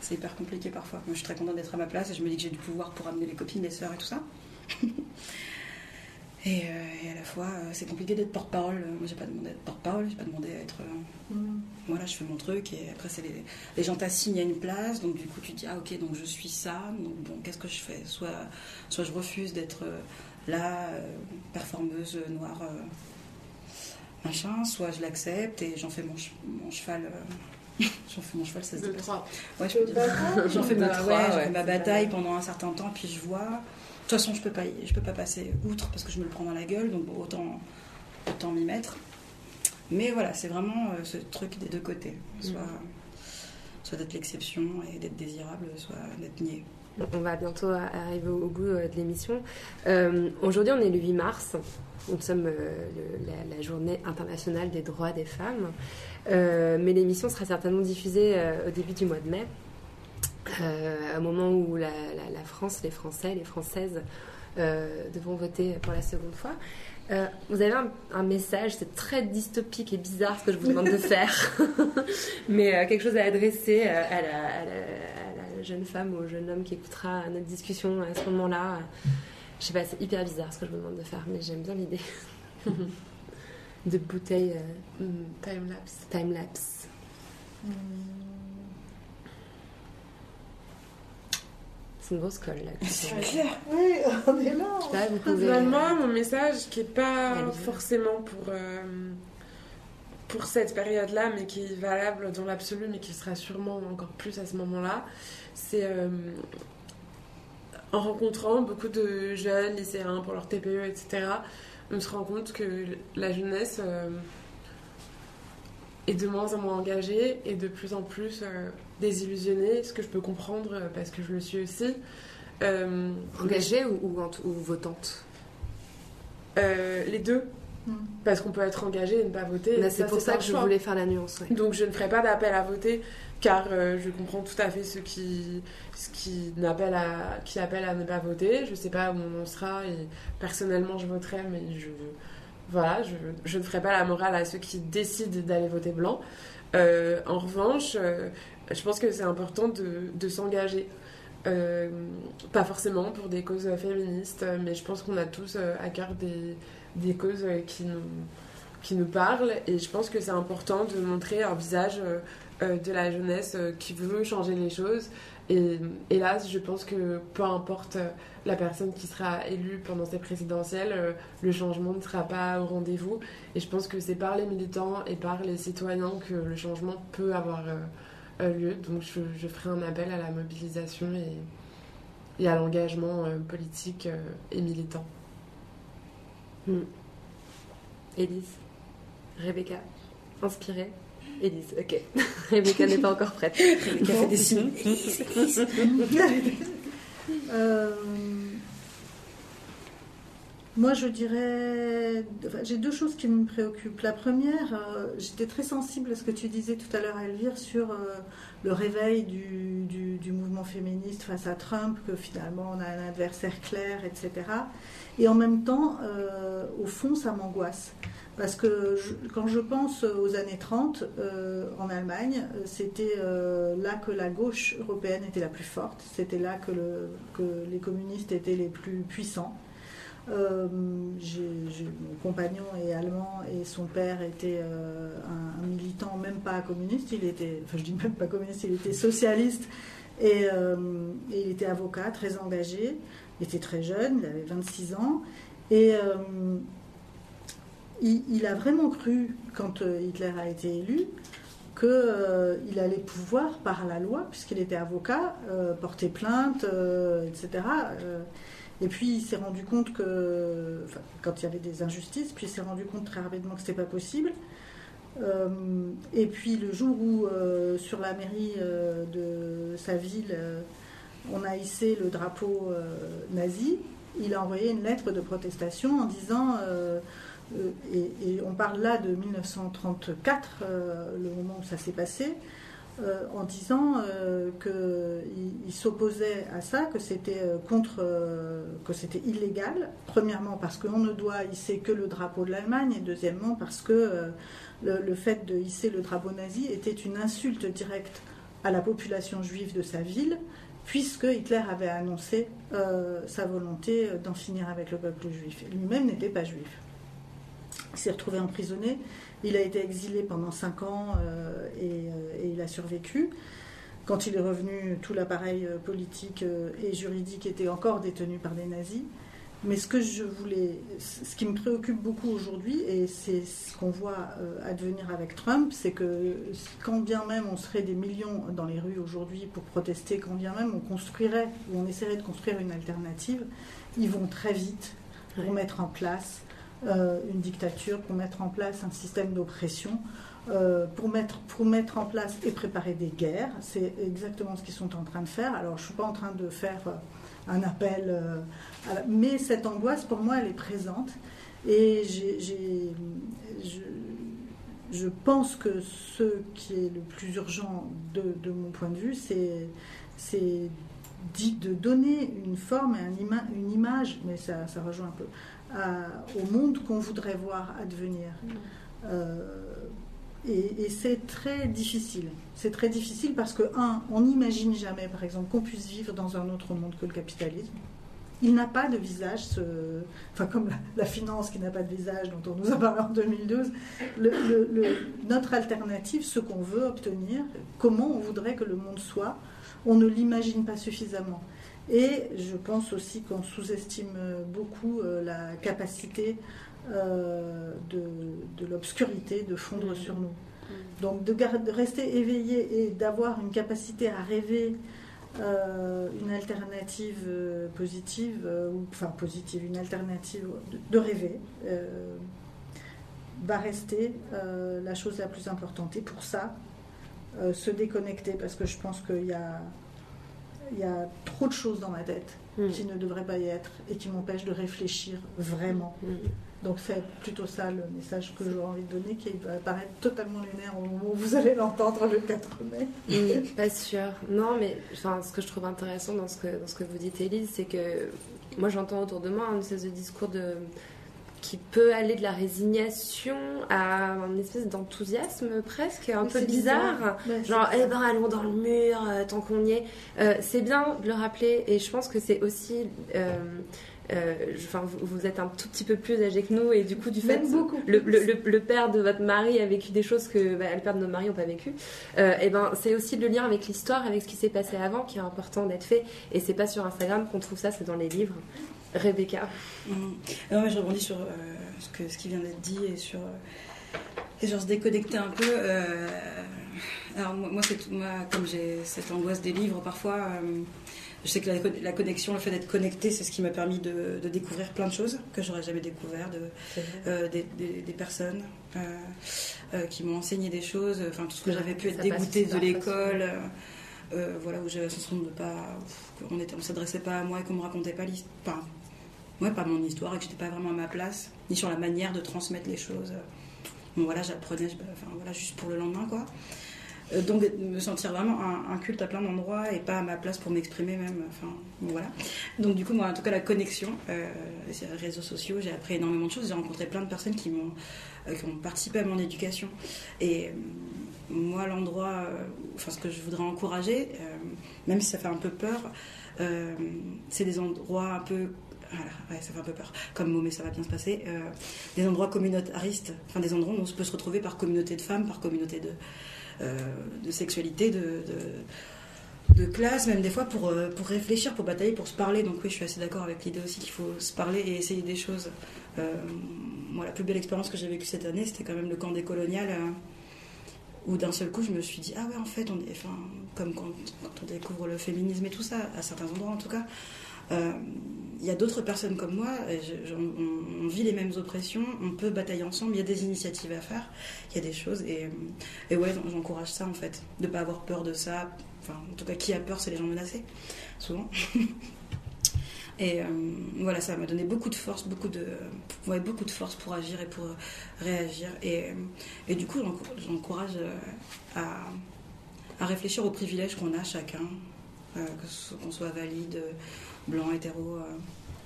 D: c'est hyper compliqué parfois. Moi, je suis très contente d'être à ma place et je me dis que j'ai du pouvoir pour amener les copines, les sœurs et tout ça. Et, euh, et à la fois, euh, c'est compliqué d'être porte-parole. Euh, Moi, j'ai pas demandé d'être porte-parole, j'ai pas demandé à être.
G: Mm.
D: voilà, je fais mon truc et après, c'est les, les gens t'assignent à une place. Donc, du coup, tu te dis, ah, ok, donc je suis ça. Donc, bon, qu'est-ce que je fais? Soit, soit je refuse d'être là, performeuse noire, machin, soit je l'accepte et j'en fais mon, ch- mon cheval. j'en fais mon cheval, ça se dit
C: Le
D: pas.
C: 3.
D: Ouais, je peux
G: Le
D: dire.
G: bataille.
D: J'en fais ma,
A: Bah,
D: ma bataille pendant un certain temps, puis je vois. De toute façon, je peux pas, je peux pas passer outre parce que je me le prends dans la gueule, donc bon, autant, autant m'y mettre. Mais voilà, c'est vraiment euh, ce truc des deux côtés, soit, soit d'être l'exception et d'être désirable, soit d'être nié.
A: On va bientôt a- arriver au bout euh, de l'émission. Euh, Aujourd'hui, on est le 8 mars. Nous sommes euh, le- la, la journée internationale des droits des femmes. Euh, mais l'émission sera certainement diffusée euh, au début du mois de mai, euh, au moment où la, la- la France, les Français, les Françaises euh, devront voter pour la seconde fois. Euh, vous avez un, un message, c'est très dystopique et bizarre ce que je vous demande de faire, mais euh, quelque chose à adresser à, la, à la- à la jeune femme ou au jeune homme qui écoutera notre discussion à ce moment-là. Je sais pas, c'est hyper bizarre ce que je vous demande de faire, mais j'aime bien l'idée de bouteille mm,
C: Timelapse.
A: time-lapse. C'est une grosse colle là.
G: Oui, on est là.
A: Là, vous pouvez.
C: Finalement, mon message qui est pas forcément pour, euh, pour cette période-là, mais qui est valable dans l'absolu, mais qui sera sûrement encore plus à ce moment-là, c'est euh, en rencontrant beaucoup de jeunes lycéens pour leur TPE, etc., on se rend compte que la jeunesse euh, est de moins en moins engagée et de plus en plus euh, désillusionnée, ce que je peux comprendre euh, parce que je le suis aussi. Euh,
A: Engagée ou, ou, ou votante?
C: Euh, les deux,
G: Mm.
C: parce qu'on peut être engagé et ne pas voter.
A: Là, C'est pour ça que je
C: choix.
A: voulais faire la nuance. ouais.
C: Donc je ne ferai pas d'appel à voter car euh, je comprends tout à fait ceux qui, ceux qui, n'appellent à, qui appellent à ne pas voter. Je ne sais pas où on en sera et personnellement je voterai mais je, voilà, je, je ne ferai pas la morale à ceux qui décident d'aller voter blanc. Euh, en revanche, euh, je pense que c'est important de, s'engager. Euh, pas forcément pour des causes féministes, mais je pense qu'on a tous euh, à cœur des, des causes euh, qui nous, qui nous parlent. Et je pense que c'est important de montrer un visage de la jeunesse qui veut changer les choses. Et hélas je pense que peu importe la personne qui sera élue pendant ces présidentielles le changement ne sera pas au rendez-vous. Et je pense que c'est par les militants et par les citoyens que le changement peut avoir lieu donc je, je ferai un appel à la mobilisation et, et à l'engagement euh, politique euh, et militant
A: Élise, Rebecca, inspirée. Élise, ok. Rebecca n'est pas encore prête.
D: Rebecca fait des signes.
G: Euh, moi, je dirais. J'ai deux choses qui me préoccupent. La première, euh, j'étais très sensible à ce que tu disais tout à l'heure, Elvire, sur euh, le réveil du, mouvement féministe face à Trump, que finalement on a un adversaire clair, etc. Et en même temps, euh, au fond, ça m'angoisse. Parce que quand je pense aux années 30 euh, en Allemagne, c'était là que la gauche européenne était la plus forte, c'était là que les communistes étaient les plus puissants. Euh, mon compagnon est allemand et son père était euh, un, militant, même pas communiste, il était, enfin je dis même pas communiste, il était socialiste et, euh, il était avocat, très engagé, il était très jeune, il avait 26 ans et euh, il, a vraiment cru, quand euh, Hitler a été élu, qu'il allait pouvoir, par la loi, puisqu'il était avocat, euh, porter plainte, euh, etc. Et puis il s'est rendu compte que, quand il y avait des injustices, puis il s'est rendu compte très rapidement que ce n'était pas possible. Euh, et puis le jour où, euh, sur la mairie euh, de sa ville, on a hissé le drapeau nazi, il a envoyé une lettre de protestation en disant, et, on parle là de 1934, euh, le moment où ça s'est passé, euh, en disant euh, qu'il il s'opposait à ça, que c'était euh, contre, que c'était illégal. Premièrement parce qu'on ne doit hisser que le drapeau de l'Allemagne, et deuxièmement parce que le, fait de hisser le drapeau nazi était une insulte directe à la population juive de sa ville, puisque Hitler avait annoncé sa volonté d'en finir avec le peuple juif. Lui-même n'était pas juif. Il s'est retrouvé emprisonné. Il a été exilé pendant cinq ans euh, et, euh, et il a survécu. Quand il est revenu, tout l'appareil euh, politique et juridique était encore détenu par des nazis. Mais ce que je voulais, ce qui me préoccupe beaucoup aujourd'hui, et c'est ce qu'on voit advenir avec Trump, c'est que quand bien même on serait des millions dans les rues aujourd'hui pour protester, quand bien même on construirait ou on essaierait de construire une alternative, ils vont très vite pour
A: Ouais.
G: mettre en place une dictature, pour mettre en place un système d'oppression, euh, pour, mettre, pour mettre en place et préparer des guerres. C'est exactement ce qu'ils sont en train de faire. Alors je ne suis pas en train de faire euh, un appel, euh, mais cette angoisse, pour moi, elle est présente. Et je, je pense que ce qui est le plus urgent de, de mon point de vue, c'est, c'est de donner une forme et une image, mais ça, ça rejoint un peu, à- au monde qu'on voudrait voir advenir. Euh, et, et c'est très difficile. C'est très difficile parce que, un, on n'imagine jamais, par exemple, qu'on puisse vivre dans un autre monde que le capitalisme. Il n'a pas de visage, ce- enfin comme la, la finance qui n'a pas de visage dont on nous a parlé en 2012. Le- le- le- notre alternative, ce qu'on veut obtenir, comment on voudrait que le monde soit, on ne l'imagine pas suffisamment. Et je pense aussi qu'on sous-estime beaucoup euh, la capacité euh, de, de l'obscurité de fondre sur nous. Donc de, rester éveillé et d'avoir une capacité à rêver euh, une alternative euh, positive, ou enfin positive, une alternative de, de rêver, va rester la chose la plus importante. Et pour ça, se déconnecter, parce que je pense qu'il y a, il y a trop de choses dans ma tête
A: Mm.
G: qui ne devraient pas y être et qui m'empêchent de réfléchir vraiment.
A: Mm.
G: Donc c'est plutôt ça le message que j'aurais envie de donner, qui va paraître totalement lunaire au moment où vous allez l'entendre le 4 mai.
A: Mm, pas sûr. Non, mais enfin, ce que je trouve intéressant dans ce que, dans ce que vous dites, Élise, c'est que moi j'entends autour de moi un espèce de discours de qui peut aller de la résignation à un espèce d'enthousiasme presque un
G: Oui,
A: peu bizarre. Genre, eh ben, allons dans le mur euh, tant qu'on y est. Euh, c'est bien de le rappeler et je pense que c'est aussi. euh, euh, je- vous, êtes un tout petit peu plus âgé que nous et du coup, du fait,
G: beaucoup
A: le, le- le- le père de votre mari a vécu des choses que bah, le père de nos maris n'ont pas vécu. et ben, c'est aussi le lien avec l'histoire, avec ce qui s'est passé avant, qui est important d'être fait. Et c'est pas sur Instagram qu'on trouve ça, c'est dans les livres. Rebecca.
D: Mhm. Non, mais je rebondis sur euh, ce, que, ce qui vient d'être dit et sur, euh, et sur se déconnecter un peu. euh, alors, moi, c'est comme j'ai cette angoisse des livres, parfois, je sais que la, con- la connexion, le fait d'être connecté, c'est ce qui m'a permis de, de découvrir plein de choses que j'aurais jamais découvert, de, euh, des, des- des personnes euh, euh, qui m'ont enseigné des choses, enfin tout ce que j'avais pu être
A: aussi
D: de l'école, voilà où j'avais la sensation de pas, qu'on on s'adressait pas à moi et qu'on me racontait pas l'histoire, ouais, pas mon histoire et que j'étais pas vraiment à ma place, ni sur la manière de transmettre les choses. Bon voilà, j'apprenais, enfin voilà, juste pour le lendemain quoi. Euh, donc me sentir vraiment un, culte à plein d'endroits et pas à ma place pour m'exprimer même. Enfin voilà. Donc du coup moi en tout cas la connexion, euh, les réseaux sociaux, j'ai appris énormément de choses. J'ai rencontré plein de personnes qui euh, qui ont participé à mon éducation. Et moi l'endroit, enfin ce que je voudrais encourager, même si ça fait un peu peur, c'est des endroits un peu voilà, ça fait un peu peur comme mot, mais ça va bien se passer. Euh, des endroits communautaristes, enfin des endroits où on peut se retrouver par communauté de femmes, par communauté de, euh, de sexualité, de, de, classe, même des fois pour, euh, pour réfléchir, pour batailler, pour se parler. Donc oui, je suis assez d'accord avec l'idée aussi qu'il faut se parler et essayer des choses. Moi, la plus belle expérience que j'ai vécue cette année, c'était quand même le camp des coloniales. où d'un seul coup je me suis dit ah ouais en fait on est enfin comme quand, on découvre le féminisme et tout ça à certains endroits en tout cas il y a d'autres personnes comme moi, on, vit les mêmes oppressions, on peut batailler ensemble, il y a des initiatives à faire, il y a des choses, et, euh, et ouais, j'en- j'encourage ça en fait, de pas avoir peur de ça. Enfin, en tout cas, qui a peur, c'est les gens menacés, souvent. Et euh, voilà, ça m'a donné beaucoup de force, beaucoup de, ouais, beaucoup de force pour agir et pour euh, réagir. Et, euh, du coup, j'encour- j'encourage euh, à, réfléchir aux privilèges qu'on a chacun, euh, qu'on soit valide, blanc, hétéro. euh.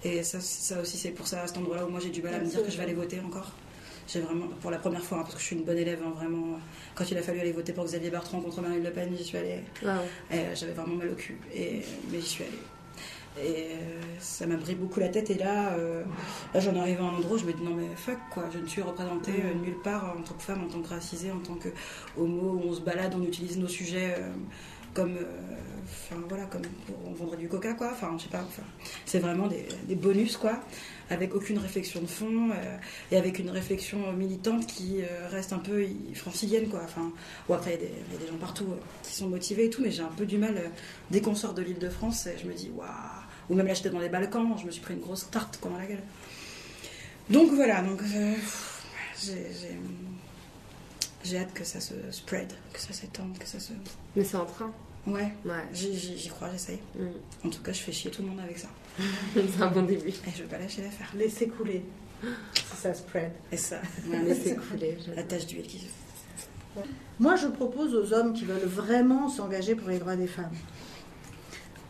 D: et ça, ça aussi, c'est pour ça, à cet endroit-là où moi j'ai du mal à me dire que je vais aller voter encore. J'ai vraiment, pour la première fois, hein, parce que je suis une bonne élève, hein, vraiment. Quand il a fallu aller voter pour Xavier Bertrand contre Marine Le Pen, j'y suis allée. Euh, J'avais vraiment mal au cul, et, mais j'y suis allée. Et euh, ça m'a brillé beaucoup la tête. Et là, euh, là j'en arrive à un endroit où je me dis non, mais fuck quoi, je ne suis représentée euh, nulle part en tant que femme, en tant que racisée, en tant que homo, où on se balade, on utilise nos sujets euh, comme. euh, Enfin voilà, comme on vendrait du coca quoi. Enfin, je sais pas, enfin, c'est vraiment des, des bonus quoi, avec aucune réflexion de fond euh, et avec une réflexion militante qui euh, reste un peu francilienne quoi. Enfin, Bon, après, il y, y a des gens partout qui sont motivés et tout, mais j'ai un peu du mal, dès qu'on sort de l'île de France, je me dis, waouh. Ou même là, j'étais dans les Balkans, je me suis pris une grosse tarte quoi, dans la gueule. Donc voilà, donc j'ai- j'ai hâte que ça se spread, que ça s'étende, que ça se.
A: Mais c'est en train.
D: Ouais,
A: Ouais.
D: j'y crois, j'essaye.
A: Mm.
D: En tout cas, je fais chier tout le monde avec ça.
A: c'est un bon début.
D: Et je veux pas lâcher l'affaire.
G: Laissez couler, si ça spread.
D: Et ça,
A: Laissez couler.
D: la tâche d'huile qui se
G: Moi, je propose aux hommes qui veulent vraiment s'engager pour les droits des femmes,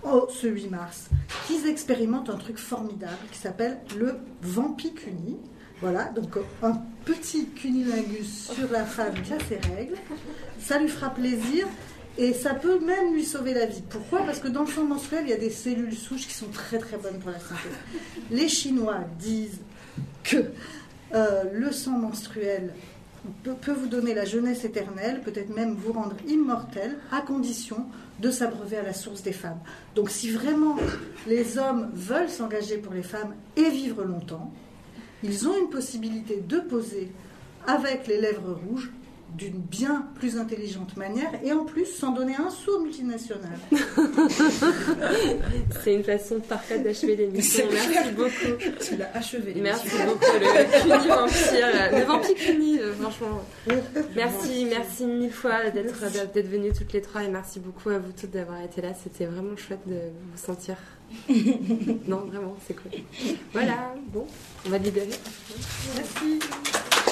G: oh, ce 8 mars, qu'ils expérimentent un truc formidable qui s'appelle le vampicuni. Voilà, donc un petit cunilingus sur la femme qui a ses règles. Ça lui fera plaisir et ça peut même lui sauver la vie. Pourquoi? Parce que dans le sang menstruel, il y a des cellules souches qui sont très très bonnes pour la santé. Les Chinois disent que euh, le sang menstruel peut, peut vous donner la jeunesse éternelle, peut-être même vous rendre immortel, à condition de s'abreuver à la source des femmes. Donc si vraiment les hommes veulent s'engager pour les femmes et vivre longtemps, ils ont une possibilité de poser avec les lèvres rouges d'une bien plus intelligente manière et en plus sans donner un sou aux multinationales.
A: C'est une façon parfaite d'achever l'émission. Merci beaucoup.
D: Tu l'as achevé.
A: Merci beaucoup. Le Cuny vampire, le vampire Cuny, euh, franchement. Merci, merci mille fois d'être d'être venues toutes les trois et merci beaucoup à vous toutes d'avoir été là. C'était vraiment chouette de vous sentir. non, vraiment, c'est cool. Voilà, bon, on va libérer.
G: Merci.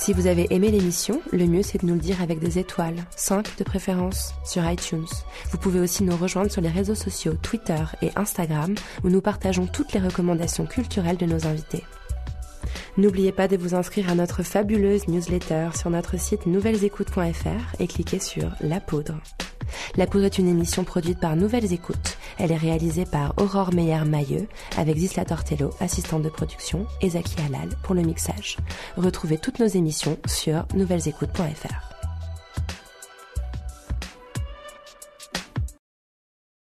A: Si vous avez aimé l'émission, le mieux c'est de nous le dire avec des étoiles, 5 de préférence, sur iTunes. Vous pouvez aussi nous rejoindre sur les réseaux sociaux Twitter et Instagram où nous partageons toutes les recommandations culturelles de nos invités. N'oubliez pas de vous inscrire à notre fabuleuse newsletter sur notre site nouvellesécoutes.fr et cliquez sur La Poudre. La Poudre est une émission produite par Nouvelles Écoutes. Elle est réalisée par Aurore Meyer-Mailleux avec Zisla Tortello, assistante de production, et Zaki Halal pour le mixage. Retrouvez toutes nos émissions sur nouvellesécoutes.fr.